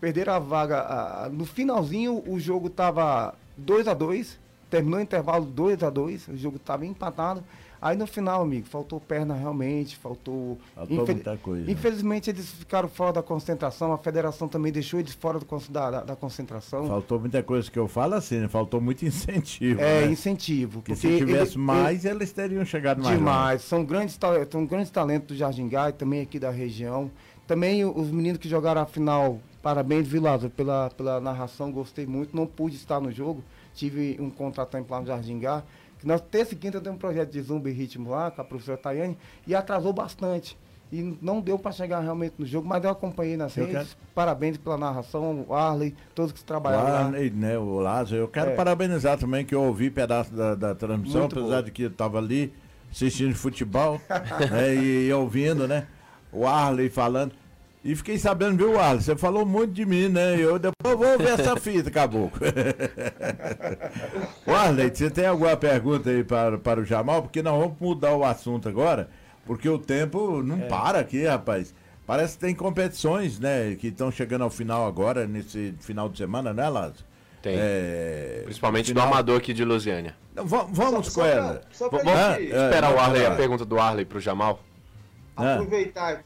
perderam a vaga. A, no finalzinho o jogo tava 2 a 2 terminou o intervalo 2 a 2 o jogo estava empatado. Aí no final, amigo, faltou perna realmente, faltou. Faltou infel... muita coisa. Infelizmente eles ficaram fora da concentração, a federação também deixou eles fora do, da, da, da, concentração. Faltou muita coisa que eu falo assim, né? faltou muito incentivo. É, né? incentivo. Porque se tivesse ele, mais, ele, eles teriam chegado mais. Demais. São grandes, são grandes talentos do Jardim Gai, também aqui da região. Também os meninos que jogaram a final, parabéns, Vilado, pela, pela narração, gostei muito. Não pude estar no jogo, tive um contratante lá no Jardim Gai nós, terça e quinta, temos um projeto de zumba e ritmo lá com a professora Tayane e atrasou bastante. E não deu para chegar realmente no jogo, mas eu acompanhei nas eu redes. Quero... Parabéns pela narração, o Arley, todos que trabalharam lá. Arley, né, o Lázaro. Eu quero é. parabenizar também que eu ouvi pedaço da, da transmissão, Muito apesar boa. de que eu estava ali assistindo futebol né, e, e ouvindo, né? O Arley falando. E fiquei sabendo, viu, Arley? Você falou muito de mim, né? Eu depois vou ver essa fita, caboclo. Arley, você tem alguma pergunta aí para, para o Jamal? Porque nós vamos mudar o assunto agora, porque o tempo não é. para aqui, rapaz. Parece que tem competições, né? Que estão chegando ao final agora, nesse final de semana, né, Lázaro? Tem. É... Principalmente final... do Amador aqui de Lusiânia. Não, vamos só, com só ela. Pra, só pra gente... Esperar o Arley, a pergunta do Arley para o Jamal. Aproveitar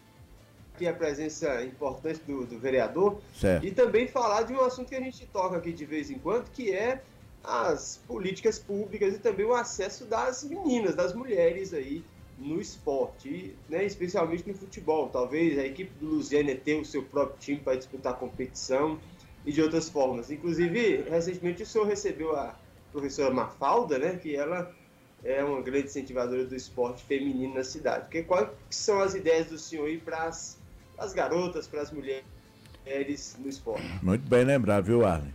aqui a presença importante do, do vereador certo. e também falar de um assunto que a gente toca aqui de vez em quando, que é as políticas públicas e também o acesso das meninas, das mulheres aí no esporte, né, especialmente no futebol. Talvez a equipe do Luziane tenha o seu próprio time para disputar competição e de outras formas. Inclusive, recentemente o senhor recebeu a professora Mafalda, né, que ela é uma grande incentivadora do esporte feminino na cidade. Que, quais são as ideias do senhor aí para as as garotas, para as mulheres no esporte. Muito bem lembrado, viu, Arlen?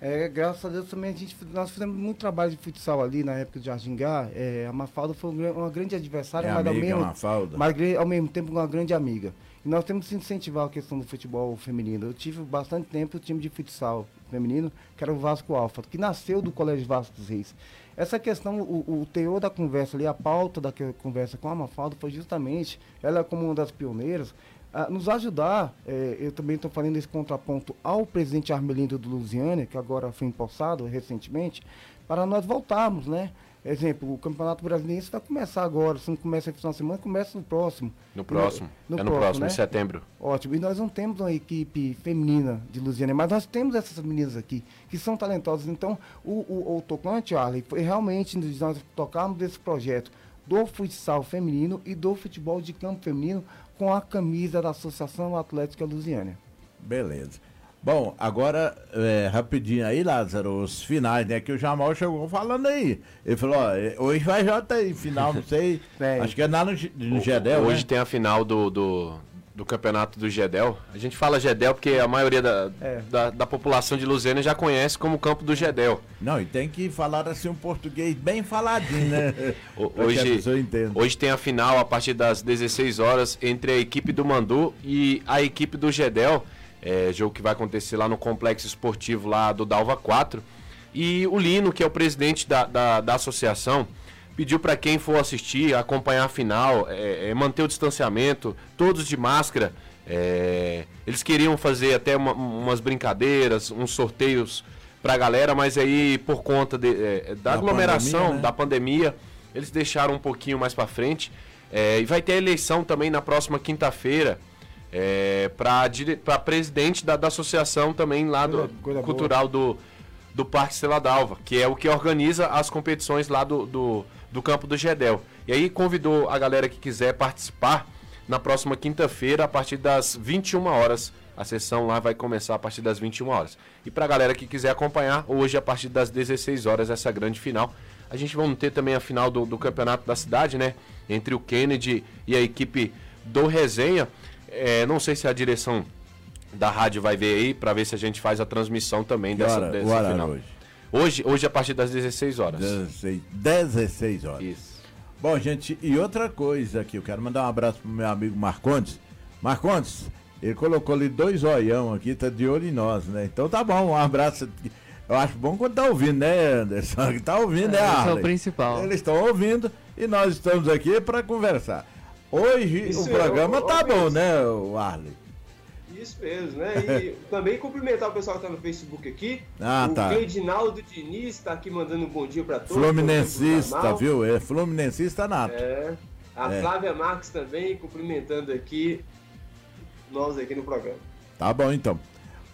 É, graças a Deus também a gente, nós fizemos muito trabalho de futsal ali na época de Jardingá. É, a Mafalda foi uma grande adversária, é mas, amiga, ao mesmo, Mafalda. mas ao mesmo tempo uma grande amiga. E nós temos que incentivar a questão do futebol feminino. Eu tive bastante tempo o time de futsal feminino, que era o Vasco Alfa, que nasceu do Colégio Vasco dos Reis. Essa questão, o, o teor da conversa ali, a pauta da conversa com a Mafalda foi justamente, ela como uma das pioneiras, a nos ajudar, é, eu também estou fazendo esse contraponto ao presidente Armelindo do Lusiânia, que agora foi empossado recentemente, para nós voltarmos, né? Exemplo, o Campeonato Brasileiro vai começar agora, se não começa final de semana, começa no próximo. No próximo, no, no é no próximo, próximo né? em setembro. Ótimo, e nós não temos uma equipe feminina de Lusiana, mas nós temos essas meninas aqui, que são talentosas. Então, o, o, o tocante, Arley, foi realmente nós tocarmos desse projeto do futsal feminino e do futebol de campo feminino com a camisa da Associação Atlética Lusiana. Beleza. Bom, agora, é, rapidinho aí, Lázaro, os finais, né? Que o Jamal chegou falando aí. Ele falou, ó, é, hoje vai já ter final, não sei. é. Acho que é lá no, no Gedel. Hoje né? tem a final do, do, do campeonato do Gedel. A gente fala Gedel porque a maioria da, é. da, da, população de Luzena já conhece como campo do Gedel. Não, e tem que falar assim um português bem faladinho, né? hoje, hoje tem a final a partir das 16 horas entre a equipe do Mandu e a equipe do Gedel. É, jogo que vai acontecer lá no complexo esportivo lá do Dalva 4. E o Lino, que é o presidente da, da, da associação, pediu para quem for assistir, acompanhar a final, é, é, manter o distanciamento, todos de máscara. É, eles queriam fazer até uma, umas brincadeiras, uns sorteios para a galera, mas aí por conta de, é, da, da, aglomeração, pandemia, né? da pandemia, eles deixaram um pouquinho mais para frente. É, e vai ter a eleição também na próxima quinta-feira é, para presidente da, da, associação também lá do coisa cultural do, do Parque Estrela d'Alva, que é o que organiza as competições lá do, do, do campo do Gedel. E aí convidou a galera que quiser participar na próxima quinta-feira, a partir das 21 horas. A sessão lá vai começar a partir das 21 horas. E para a galera que quiser acompanhar, hoje a partir das 16 horas, essa grande final. A gente vai ter também a final do, do campeonato da cidade, né? Entre o Kennedy e a equipe do Resenha. É, não sei se a direção da rádio vai ver aí para ver se a gente faz a transmissão também dessa, hora, dessa final. Hoje? Hoje? Hoje a partir das 16 horas. 16, 16 horas. Isso. Bom, gente, e outra coisa aqui, eu quero mandar um abraço pro meu amigo Marcondes. Marcondes, ele colocou ali dois olhão aqui, tá de olho em nós, né? Então tá bom, um abraço. Eu acho bom quando tá ouvindo, né, Anderson? Tá ouvindo, né, Arley? Esse é o principal. Eles estão ouvindo e nós estamos aqui para conversar. Hoje Isso o programa eu, tá bom, né, Arley? Isso mesmo, né? E também cumprimentar o pessoal que tá no Facebook aqui. Ah, o tá. O Edinaldo Diniz tá aqui mandando um bom dia para todos. Fluminensista, viu? É Fluminensista nato. É. A é. Flávia Marques também cumprimentando aqui nós aqui no programa. Tá bom então.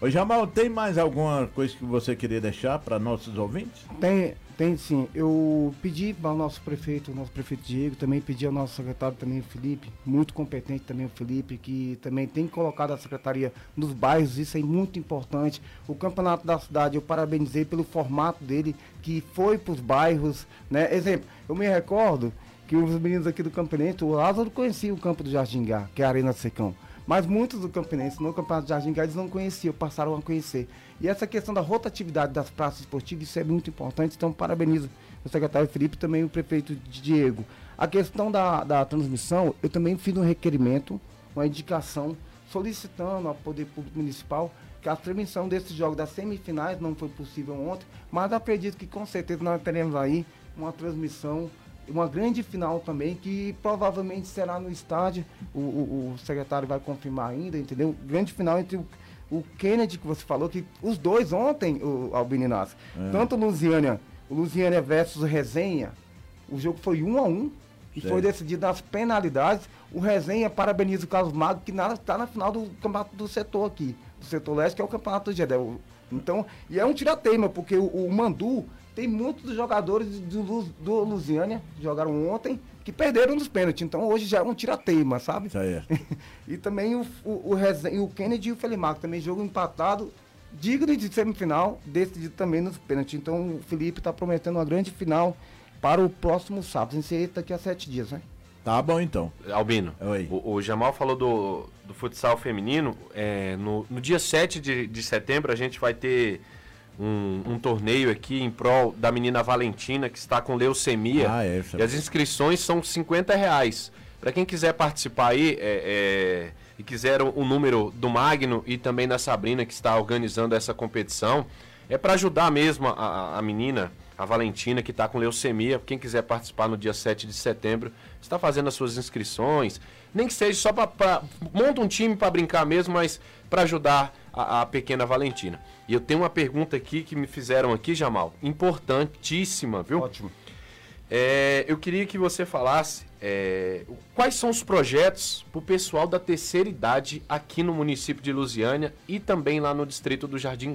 Ô Jamal, tem mais alguma coisa que você queria deixar para nossos ouvintes? Tem, tem sim. Eu pedi para o nosso prefeito, o nosso prefeito Diego, também pedi ao nosso secretário também, o Felipe, muito competente também o Felipe, que também tem colocado a secretaria nos bairros, isso é muito importante. O campeonato da cidade, eu parabenizei pelo formato dele, que foi para os bairros, né? Exemplo, eu me recordo que os meninos aqui do campeonato, o Lázaro conhecia o campo do Jardim Gá, que é a Arena Secão. Mas muitos do Campinense no Campeonato de Jardim Gás não conheciam, passaram a conhecer. E essa questão da rotatividade das praças esportivas, isso é muito importante. Então, parabenizo o secretário Felipe e também o prefeito Diego. A questão da, da transmissão, eu também fiz um requerimento, uma indicação, solicitando ao Poder Público Municipal que a transmissão desses jogos das semifinais não foi possível ontem, mas acredito que com certeza nós teremos aí uma transmissão uma grande final também, que provavelmente será no estádio, o, o, o secretário vai confirmar ainda, entendeu? Grande final entre o, o, Kennedy, que você falou, que os dois ontem, o Nassi, é. tanto o Lusiânia, o Lusiânia versus o Resenha, o jogo foi um a um, e foi decidido nas penalidades. O Resenha parabeniza o Carlos Mago, que está na final do campeonato do setor aqui, do setor leste, que é o campeonato do Gedel. Então, e é um tirateima, porque o, o Mandu tem muitos dos jogadores do, do Lusiânia, que jogaram ontem, que perderam nos pênaltis. Então hoje já é um tirateima, sabe? Isso aí. e também o, o, o, o Kennedy e o Felimarco também jogo empatado, digno de semifinal, decidido também nos pênaltis. Então o Felipe está prometendo uma grande final para o próximo sábado. Em ser daqui a sete dias, né? Tá bom então. Albino, o, o, Jamal falou do, do futsal feminino. É, no, no dia 7 de, de setembro a gente vai ter um, um, torneio aqui em prol da menina Valentina, que está com leucemia. Ah, é, e as inscrições são 50 reais. Para quem quiser participar aí é, é, e quiser o, o, número do Magno e também da Sabrina, que está organizando essa competição, é para ajudar mesmo a, a menina, a Valentina, que está com leucemia. Quem quiser participar no dia 7 de setembro, está fazendo as suas inscrições. Nem que seja só para. Monta um time para brincar mesmo, mas para ajudar a, a, pequena Valentina. E eu tenho uma pergunta aqui que me fizeram aqui, Jamal, importantíssima, viu? Ótimo. É, eu queria que você falasse é, quais são os projetos para o pessoal da terceira idade aqui no município de Lusiânia e também lá no distrito do Jardim.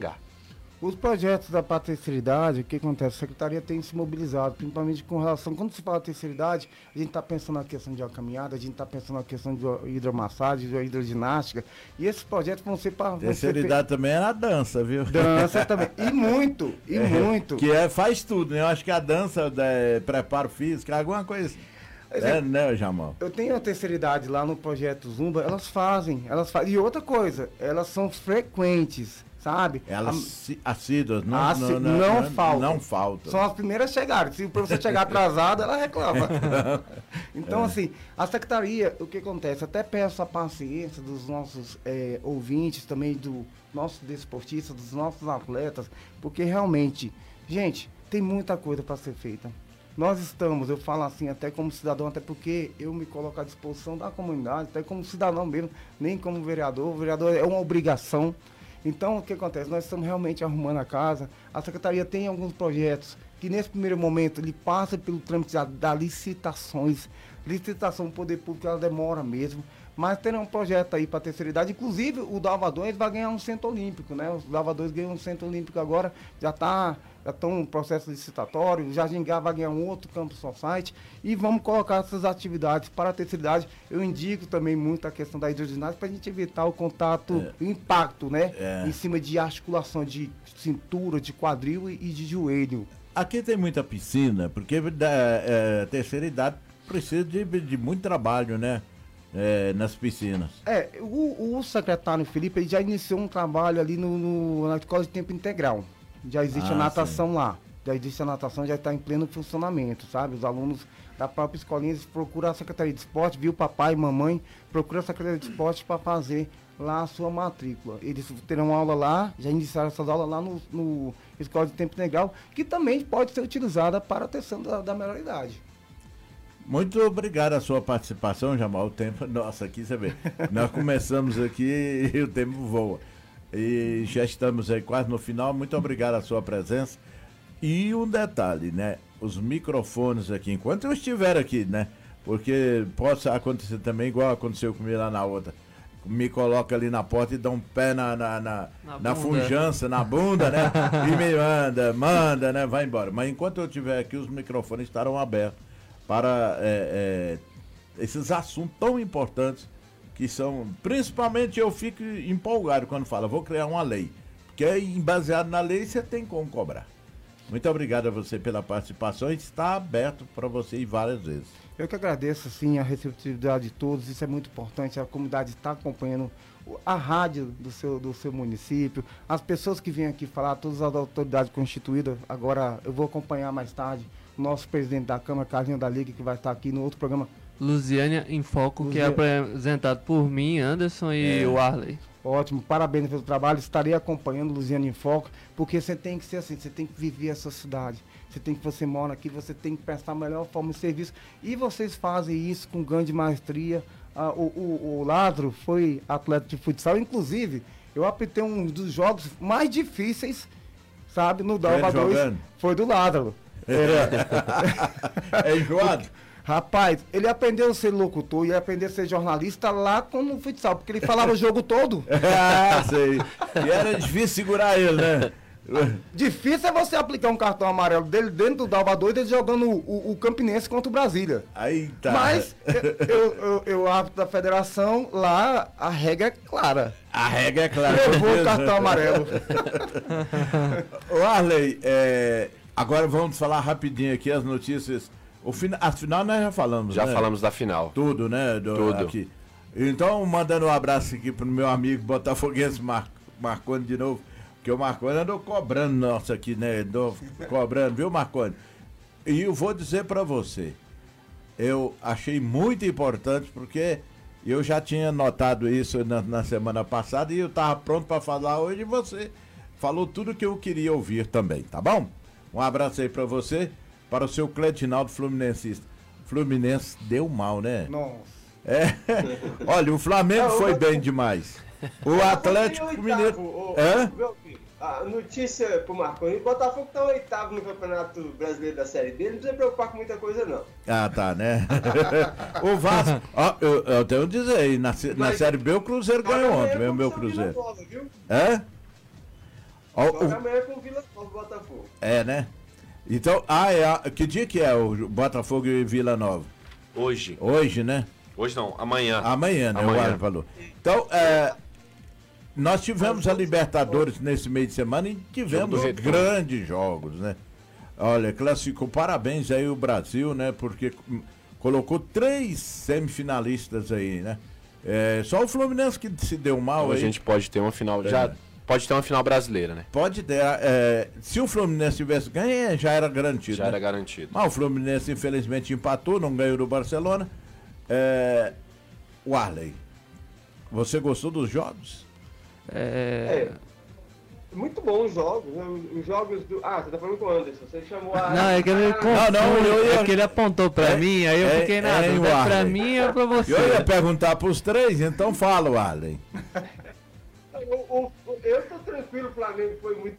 Os projetos da terceira idade, o que acontece? A secretaria tem se mobilizado, principalmente com relação. Quando se fala terceira idade, a gente está pensando na questão de uma caminhada, a gente está pensando na questão de hidromassagem, de hidroginástica. E esses projetos vão ser para. Terceira ser idade também é na dança, viu? Dança também. E muito, e é, muito. Que é, faz tudo, né? Eu acho que a dança, é, preparo físico, alguma coisa. É, né, Jamal? Eu tenho a terceira idade lá no projeto Zumba, elas fazem, elas fazem. E outra coisa, elas são frequentes sabe? Elas a, assíduas, não, assi, não, não, não, não faltam. Não faltam. São as primeiras a chegar. Se o professor chegar atrasado, ela reclama. então, é. assim, a secretaria, o que acontece? Até peço a paciência dos nossos é, ouvintes, também do nossos desportistas, dos nossos atletas, porque realmente, gente, tem muita coisa para ser feita. Nós estamos, eu falo assim, até como cidadão, até porque eu me coloco à disposição da comunidade, até como cidadão mesmo, nem como vereador. O vereador é uma obrigação então, o que acontece? Nós estamos realmente arrumando a casa. A secretaria tem alguns projetos que, nesse primeiro momento, ele passa pelo trâmite da, da licitações. Licitação do poder público, ela demora mesmo. Mas tem um projeto aí para a terceira idade. Inclusive, o Dalvadões vai ganhar um centro olímpico, né? Os Dalvadões ganham um centro olímpico agora, já está já estão em processo licitatório, o Jardim Gá vai ganhar um outro campo society e vamos colocar essas atividades para a terceira idade. Eu indico também muito a questão da hidroginástica para a gente evitar o contato, é. o impacto, né? É. Em cima de articulação de cintura, de quadril e de joelho. Aqui tem muita piscina, porque da é, terceira idade precisa de, de muito trabalho, né? É, nas piscinas. É, o, o secretário Felipe já iniciou um trabalho ali no, no, na escola de tempo integral já existe ah, a natação sim. lá. Já existe a natação, já está em pleno funcionamento, sabe? Os alunos da própria escolinha procuram a Secretaria de Esporte, viu papai e mamãe, procura a Secretaria de Esporte para fazer lá a sua matrícula. Eles terão aula lá, já iniciaram essas aulas lá no, no Escola de Tempo Integral, que também pode ser utilizada para a atenção da, da melhor idade. Muito obrigado a sua participação, Jamal. O tempo, nossa, aqui você vê. Nós começamos aqui e o tempo voa. E já estamos aí quase no final. Muito obrigado a sua presença. E um detalhe, né? Os microfones aqui, enquanto eu estiver aqui, né? Porque pode acontecer também, igual aconteceu comigo lá na outra. Me coloca ali na porta e dá um pé na, na, na, na, na funjança, na bunda, né? e me manda, manda, né? Vai embora. Mas enquanto eu estiver aqui, os microfones estarão abertos para é, é, esses assuntos tão importantes que são. Principalmente eu fico empolgado quando fala, vou criar uma lei. Porque baseado na lei você tem como cobrar. Muito obrigado a você pela participação está aberto para você ir várias vezes. Eu que agradeço sim a receptividade de todos, isso é muito importante, a comunidade está acompanhando a rádio do seu, do seu município, as pessoas que vêm aqui falar, todas as autoridades constituídas, agora eu vou acompanhar mais tarde o nosso presidente da Câmara, Carlinho da Liga, que vai estar aqui no outro programa Lusiânia em Foco, que é apresentado por mim, Anderson e é. o Arley. Ótimo, parabéns pelo trabalho. Estarei acompanhando Lusiana em Foco, porque você tem que ser assim, você tem que viver essa cidade. Você tem que você mora aqui, você tem que prestar a melhor forma de serviço. E vocês fazem isso com grande maestria. Ah, o, o, o Ladro foi atleta de futsal, inclusive, eu apitei um dos jogos mais difíceis, sabe, no Dalva 2. Foi do Ladro. É, é enjoado? Rapaz, ele aprendeu a ser locutor e aprendeu a ser jornalista lá com o futsal, porque ele falava o jogo todo. Ah, sei. E era difícil segurar ele, né? Difícil é você aplicar um cartão amarelo dele dentro do Dalva 2 ele jogando o, o, o, Campinense contra o Brasília. Aí tá. Mas eu, eu, eu árbitro da federação, lá a regra é clara. A regra é clara. Eu vou o cartão amarelo. o Arley, é, agora vamos falar rapidinho aqui as notícias O fina, a final nós já falamos, Já né? falamos da final. Tudo, né? Do, Tudo. Aqui. Então, mandando um abraço aqui pro meu amigo Botafoguense Mar, Marconi de novo. Porque o Marconi andou cobrando nosso aqui, né? Andou cobrando, viu, Marconi? E eu vou dizer pra você, eu achei muito importante porque eu já tinha notado isso na, na semana passada e eu tava pronto pra falar hoje e você falou tudo que eu queria ouvir também, tá bom? Um abraço aí pra você, para o seu Cletinaldo Fluminensista. Fluminense deu mal, né? Nossa. É. Olha, o Flamengo foi bem demais. O Atlético Mineiro. ô, Hã? A notícia pro Marconi, o Botafogo tá oitavo no Campeonato Brasileiro da Série B, não precisa preocupar com muita coisa não. Ah, tá, né? o Vasco. Ó, eu, eu tenho que dizer na, se- na Mas- Série B o Cruzeiro ganhou ontem, meu, meu Cruzeiro. Nova, viu? É? Ó, o- amanhã com o Vila Nova, o Botafogo. é, né? Então, ah, é, a- que dia que é o Botafogo e Vila Nova? Hoje. Hoje, né? Hoje não, amanhã. Amanhã, né? Amanhã. O Alan falou. Então, é, nós tivemos a Libertadores nesse meio de semana e tivemos Jogo grandes jogos, né? Olha, classificou, parabéns aí o Brasil, né? Porque colocou três semifinalistas aí, né? É, só o Fluminense que se deu mal Então a aí. gente pode ter uma final. É. Já pode ter uma final brasileira, né? Pode ter. é, se o Fluminense tivesse ganho, é, já era garantido. Já né? era garantido. Mas o Fluminense infelizmente empatou, não ganhou do Barcelona. É, o Arley, você gostou dos jogos? É... Muito bons os jogos, né? Os- os jogos do... Ah, você tá falando com o Anderson, você chamou a... Não, é que ele, Ah, confunde, não, eu ia- é que ele apontou pra É, mim, aí eu é, fiquei na é, dúvida. É pra Arley. mim ou pra você? Eu ia perguntar pros três, então fala, Arley. O- o- o- eu tô tranquilo, o Flamengo foi muito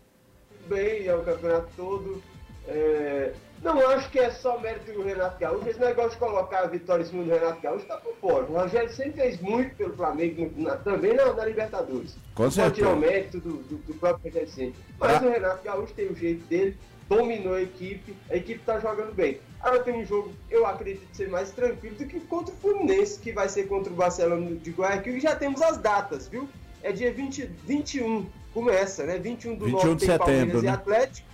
bem ao campeonato todo. É, não acho que é só mérito do Renato Gaúcho. Esse negócio de colocar a vitória em cima do Renato Gaúcho tá por fora. O Rogério sempre fez muito pelo Flamengo, na- também na, na Libertadores. Com certeza. tirar o mérito do, do, do próprio Rogério Ceni. Mas Ah. o Renato Gaúcho tem o jeito dele, dominou a equipe, a equipe tá jogando bem. Agora tem um jogo, eu acredito ser mais tranquilo do que contra o Fluminense, que vai ser contra o Barcelona de Guayaquil, e já temos as datas, viu? É dia 20, 21, começa, né? 21 do 21 9 de tem Palmeiras setembro, e né? Atlético,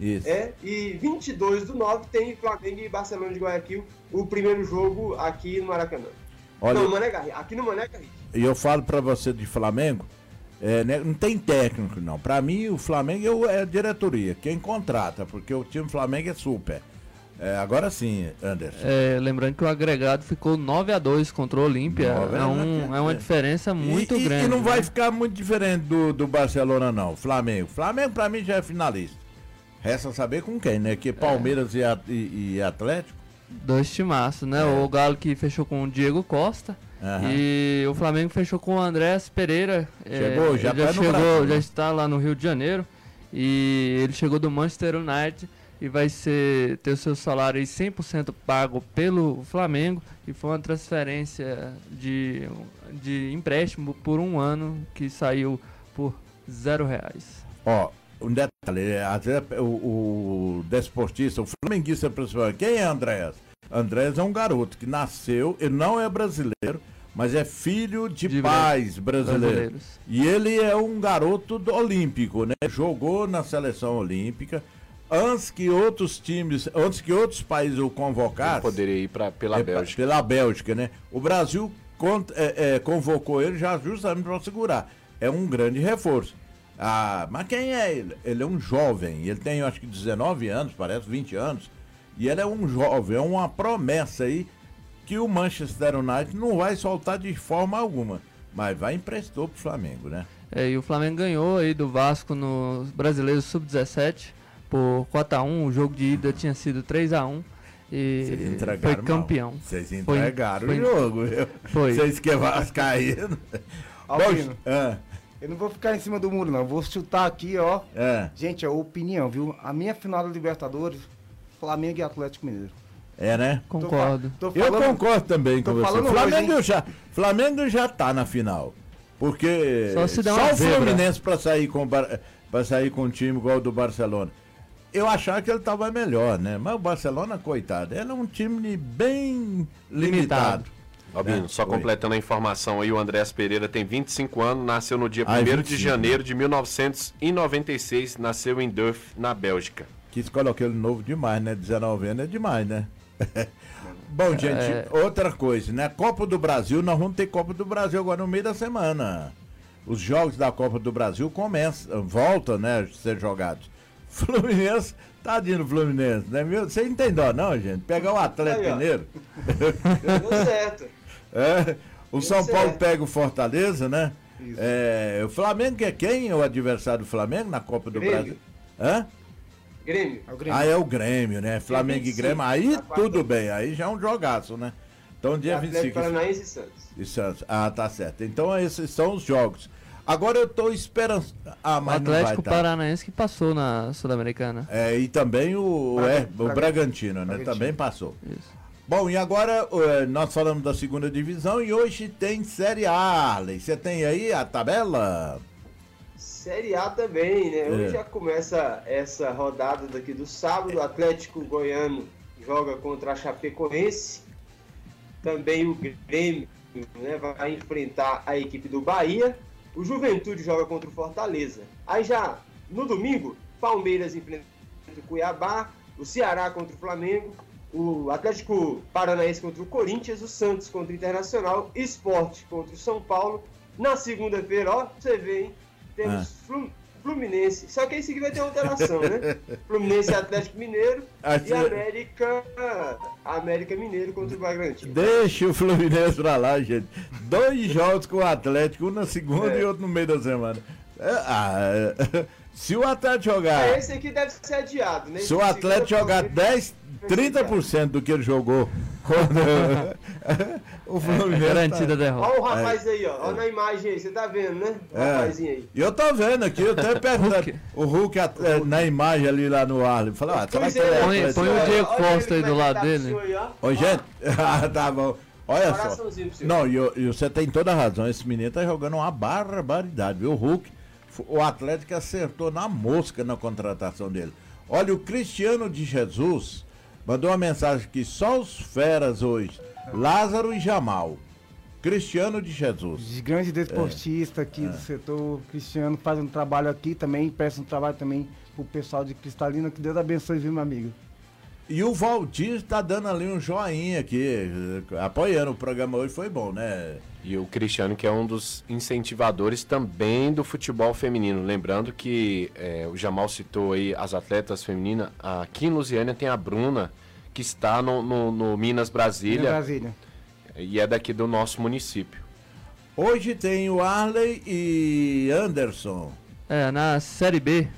Isso. é, e 22 do 9 tem Flamengo e Barcelona de Guayaquil, o primeiro jogo aqui no Maracanã. Olha- Não, Mané Garrincha, aqui no Mané Garrincha. E eu falo pra você de Flamengo, é, né, não tem técnico não. Pra mim o Flamengo o- é a diretoria, quem contrata, porque o time Flamengo é super. É, agora sim, Anderson. É, lembrando que o agregado ficou 9 a 2 contra o Olímpia. É, um- é uma diferença muito e, e- grande. E não vai né? ficar muito diferente do, do Barcelona, não. Flamengo. Flamengo, pra mim, já é finalista. Resta saber com quem, né? Que Palmeiras e, e- e Atlético. Dois timaços, né? O Galo que fechou com o Diego Costa. É. Aham. E o Flamengo fechou com o Andrés Pereira. Chegou, É, já tá no chegou, Brasil, já né? está lá no Rio de Janeiro. E ele chegou do Manchester United e vai ser ter o seu salário aí 100% pago pelo Flamengo. E foi uma transferência de, de empréstimo por um ano que saiu por zero reais. Ó, um detalhe, é, às vezes o, o desportista, o flamenguista principal, quem é Andrés? Andrés é um garoto que nasceu, ele não é brasileiro, mas é filho de, De pais brasileiros. brasileiros. E ele é um garoto do olímpico, né? Jogou na seleção olímpica. Antes que outros times, antes que outros países o convocassem, poderia ir pra, pela é, Bélgica. Pela Bélgica, né? O Brasil con- é, é, convocou ele já justamente para segurar. É um grande reforço. Ah, mas quem é ele? Ele é um jovem. Ele tem, eu acho que 19 anos, parece 20 anos. E ele é um jovem, é uma promessa aí que o Manchester United não vai soltar de forma alguma. Mas vai emprestou pro Flamengo, né? É, e o Flamengo ganhou aí do Vasco no Brasileiro Sub-17 por 4x1. O jogo de ida tinha sido 3x1 e Vocês foi entregaram campeão. Vocês Foi- entregaram foi- o jogo, viu? Foi. Vocês que vascaíram. Albino, Ah, eu não vou ficar em cima do muro, não. Vou chutar aqui, ó. é. Gente, é opinião, viu? A minha final da Libertadores, Flamengo e Atlético Mineiro. É, né? Concordo. Tô Eu falando- concordo também tô com você. Flamengo hoje, já, Flamengo já tá na final. Porque Só uma o. Fluminense para sair com para sair com um time igual o do Barcelona. Eu achava que ele tava melhor, né? Mas o Barcelona, coitado, ele é um time bem limitado. Albino, É, só oi. completando a informação aí, o Andrés Pereira tem 25 anos, nasceu no dia Ah, 1 de 25, janeiro de 1996, nasceu em Duff, na Bélgica. Que escolhe aquele novo demais, né? 19 anos é demais, né? Bom, gente, é... outra coisa, né? Copa do Brasil, nós vamos ter Copa do Brasil agora no meio da semana. Os jogos da Copa do Brasil começam, voltam, né, a ser jogados. Fluminense, tadinho do Fluminense, né? Você entendeu, não, gente? Pegar o Atlético Mineiro. Deu certo. É, o Deu São certo. Paulo pega o Fortaleza, né? É, o Flamengo é quem? O adversário do Flamengo na Copa do Grêmio. Brasil? Hã? Grêmio. É Grêmio. Ah, é o Grêmio, né? Flamengo e Grêmio. Aí tudo bem, aí já é um jogaço, né? Então dia e 25. Paranaense e Santos. E Santos. Ah, tá certo. Então esses são os jogos. Agora eu tô esperando. Ah, mas o Atlético tá. Paranaense que passou na Sul-Americana. É, e também o, é, o Bragantino, né? Bragantino. Também passou. Isso. Bom, e agora eh, nós falamos da segunda divisão e hoje tem Série A, Arley. Você tem aí a tabela? Série A também, né? Hoje é. já começa essa rodada daqui do sábado. O Atlético Goiano joga contra a Chapecoense. Também o Grêmio né, vai enfrentar a equipe do Bahia. O Juventude joga contra o Fortaleza. Aí já no domingo, Palmeiras enfrenta o Cuiabá, o Ceará contra o Flamengo, o Atlético Paranaense contra o Corinthians, o Santos contra o Internacional, Esporte contra o São Paulo. Na segunda-feira, ó, você vê, hein? Temos ah. Fluminense. Só que esse aqui vai ter alteração, né? Fluminense Atlético Mineiro assim... e América. América Mineiro contra o Bragantino. Deixa o Fluminense pra lá, gente. Dois jogos com o Atlético, um na segunda é. e outro no meio da semana. É, ah, se o Atlético jogar. É, esse aqui deve ser adiado, né? Se o Atlético jogar 10, 30% do que ele jogou o Fluminense. É, garantida tá... derrota. Olha o rapaz aí, ó. Olha na imagem aí. Você tá vendo, né? O é. rapazinho aí. Eu tô vendo aqui, eu até perguntando. o Hulk é, na imagem ali lá no ar. Falou, ah, será que é? Põe, põe o Diego Costa aí do lado dele. Ô, gente. ah, tá bom. Olha só. Não, e, e você tem toda a razão. Esse menino tá jogando uma barbaridade, viu? O Hulk, o Atlético acertou na mosca na contratação dele. Olha, o Cristiano de Jesus Mandou uma mensagem que só os feras hoje, Lázaro e Jamal. Cristiano de Jesus. Grande desportista é. aqui é. do setor. Cristiano faz um trabalho aqui também, presta um trabalho também pro pessoal de Cristalina. Que Deus abençoe, viu, meu amigo? E o Valdir está dando ali um joinha aqui, apoiando o programa hoje, foi bom, né? E o Cristiano, que é um dos incentivadores também do futebol feminino. Lembrando que é, o Jamal citou aí as atletas femininas. Aqui em Lusiânia tem a Bruna, que está no, no, no Minas Brasília. Brasília. E é daqui do nosso município. Hoje tem o Arley e Anderson. É, na Série B.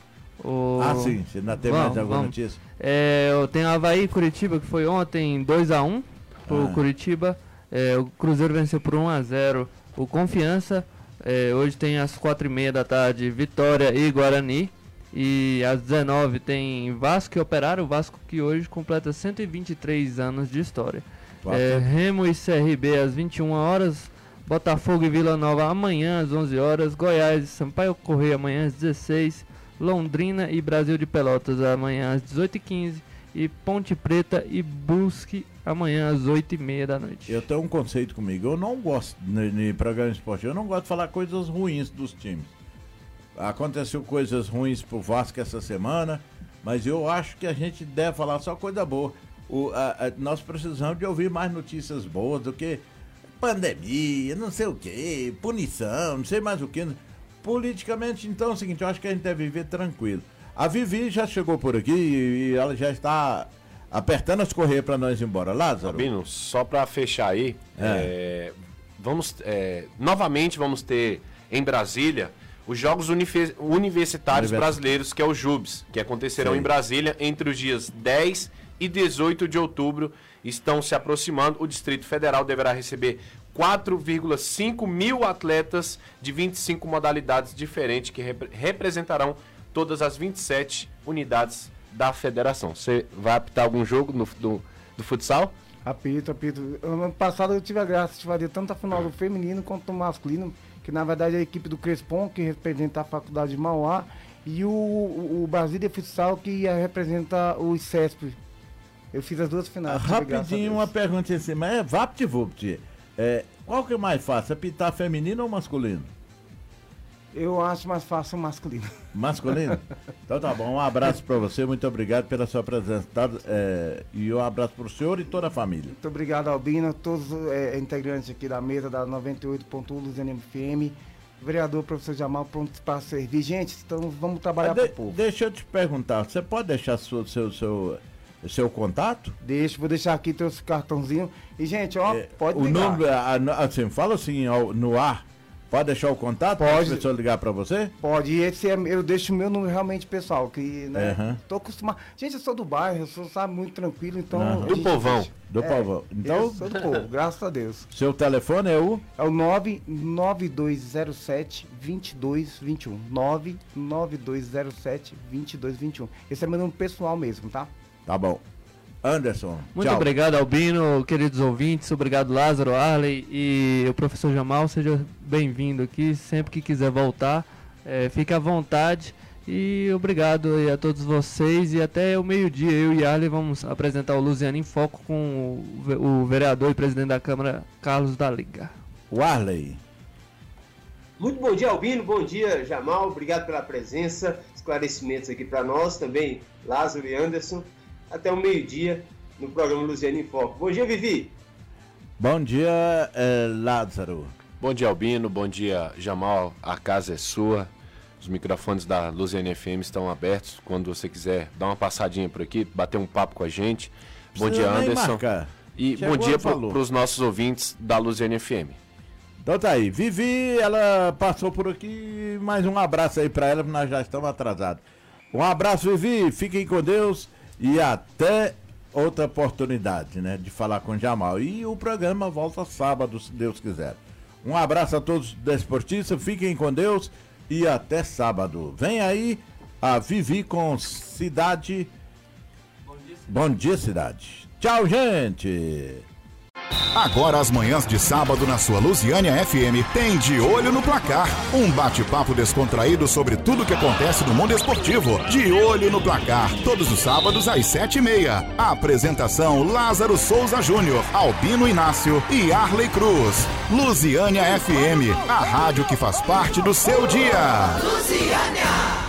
O... Ah, sim. Você ainda tem mais alguma vamos. notícia? É, eu tenho Havaí e Curitiba, que foi ontem 2x1 pro ah. Curitiba. É, o Cruzeiro venceu por 1x0 o Confiança. É, hoje tem às 4h30 da tarde Vitória e Guarani. E às 19 tem Vasco e Operário. O Vasco que hoje completa 123 anos de história. É, Remo e CRB às 21 horas. Botafogo e Vila Nova amanhã às 11 horas. Goiás e Sampaio Correia amanhã às 16 Londrina e Brasil de Pelotas amanhã às 18h15 e Ponte Preta e Busque amanhã às 8h30 da noite. Eu tenho um conceito comigo, eu não gosto de, programa esportivo, eu não gosto de falar coisas ruins dos times. Aconteceu coisas ruins pro Vasco essa semana, mas eu acho que a gente deve falar só coisa boa. O, a, a, nós precisamos de ouvir mais notícias boas do que pandemia, não sei o que, punição, não sei mais o que. Politicamente, então, é o seguinte, eu acho que a gente deve viver tranquilo. A Vivi já chegou por aqui e ela já está apertando as correias para nós ir embora. Lázaro? Rabino, só para fechar aí, é. É, vamos, é, novamente vamos ter em Brasília os Jogos Universitários Brasileiros, que é o JUBS, que acontecerão Sim. em Brasília entre os dias 10 e 18 de outubro. Estão se aproximando. O Distrito Federal deverá receber 4,5 mil atletas de 25 modalidades diferentes que rep representarão todas as 27 unidades da federação. Você vai apitar algum jogo no, do, do futsal? Apito, apito. Ano passado eu tive a graça de fazer tanto a final do feminino quanto do masculino, que na verdade é a equipe do Crespon, que representa a faculdade de Mauá, e o, o, o Brasília Futsal, que representa o ICESP. Eu fiz as duas finais. Rapidinho uma pergunta assim, mas é VaptVupt. É, qual que é mais fácil, apitar feminino ou masculino? Eu acho mais fácil masculino. Masculino? então tá bom, um abraço para você, muito obrigado pela sua presença. Tá? É, e um abraço para o senhor e toda a família. Muito obrigado, Albino, todos os é, integrantes aqui da mesa da 98.1 Luziane FM. Vereador professor Jamal, pronto para servir. Gente, então vamos trabalhar para o povo. Deixa eu te perguntar, você pode deixar seu, seu, seu, seu contato? Deixa, vou deixar aqui teu cartãozinho. E, gente, ó, é, pode O nome, assim, fala assim no ar Pode deixar o contato Pode. a pessoa ligar para você? Pode, e esse é, eu deixo o meu número realmente pessoal, que, né, uhum. tô acostumado. Gente, eu sou do bairro, eu sou, sabe, muito tranquilo, então... Uhum. Do povão. Deixa, do é, povão. Então, eu sou do povo, graças a Deus. Seu telefone é o? É o 99207 2221. 99207 2221. Esse é meu número pessoal mesmo, tá? Tá bom. Anderson. Muito tchau. obrigado, Albino, queridos ouvintes. Obrigado, Lázaro, Arley e o professor Jamal. Seja bem-vindo aqui. Sempre que quiser voltar, é, fique à vontade. E obrigado a todos vocês. E até o meio-dia, eu e Arley vamos apresentar o Luziano em Foco com o, o vereador e presidente da Câmara, Carlos da Liga. O Arley. Muito bom dia, Albino. Bom dia, Jamal. Obrigado pela presença, esclarecimentos aqui para nós. Também, Lázaro e Anderson até o meio-dia no programa Luziano em Foco. Bom dia, Vivi. Bom dia, eh, Lázaro. Bom dia, Albino. Bom dia, Jamal. A casa é sua. Os microfones da Luziane FM estão abertos. Quando você quiser dar uma passadinha por aqui, bater um papo com a gente. Bom Precisa dia, Anderson. E Chegou, bom dia para os nossos ouvintes da Luziane FM. Então tá aí. Vivi, ela passou por aqui. Mais um abraço aí para ela, porque nós já estamos atrasados. Um abraço, Vivi. Fiquem com Deus e até outra oportunidade, né, de falar com o Jamal. E o programa volta sábado, se Deus quiser. Um abraço a todos desportistas, fiquem com Deus e até sábado. Vem aí a Vivi com Cidade. Bom dia, cidade. Bom dia, cidade. Tchau, gente! Agora as manhãs de sábado na sua Lusiânia FM tem De Olho no Placar. Um bate-papo descontraído sobre tudo que acontece no mundo esportivo. De Olho no Placar, todos os sábados às sete e meia. A apresentação Lázaro Souza Júnior, Albino Inácio e Arley Cruz. Lusiânia FM, a rádio que faz parte do seu dia. Lusiânia!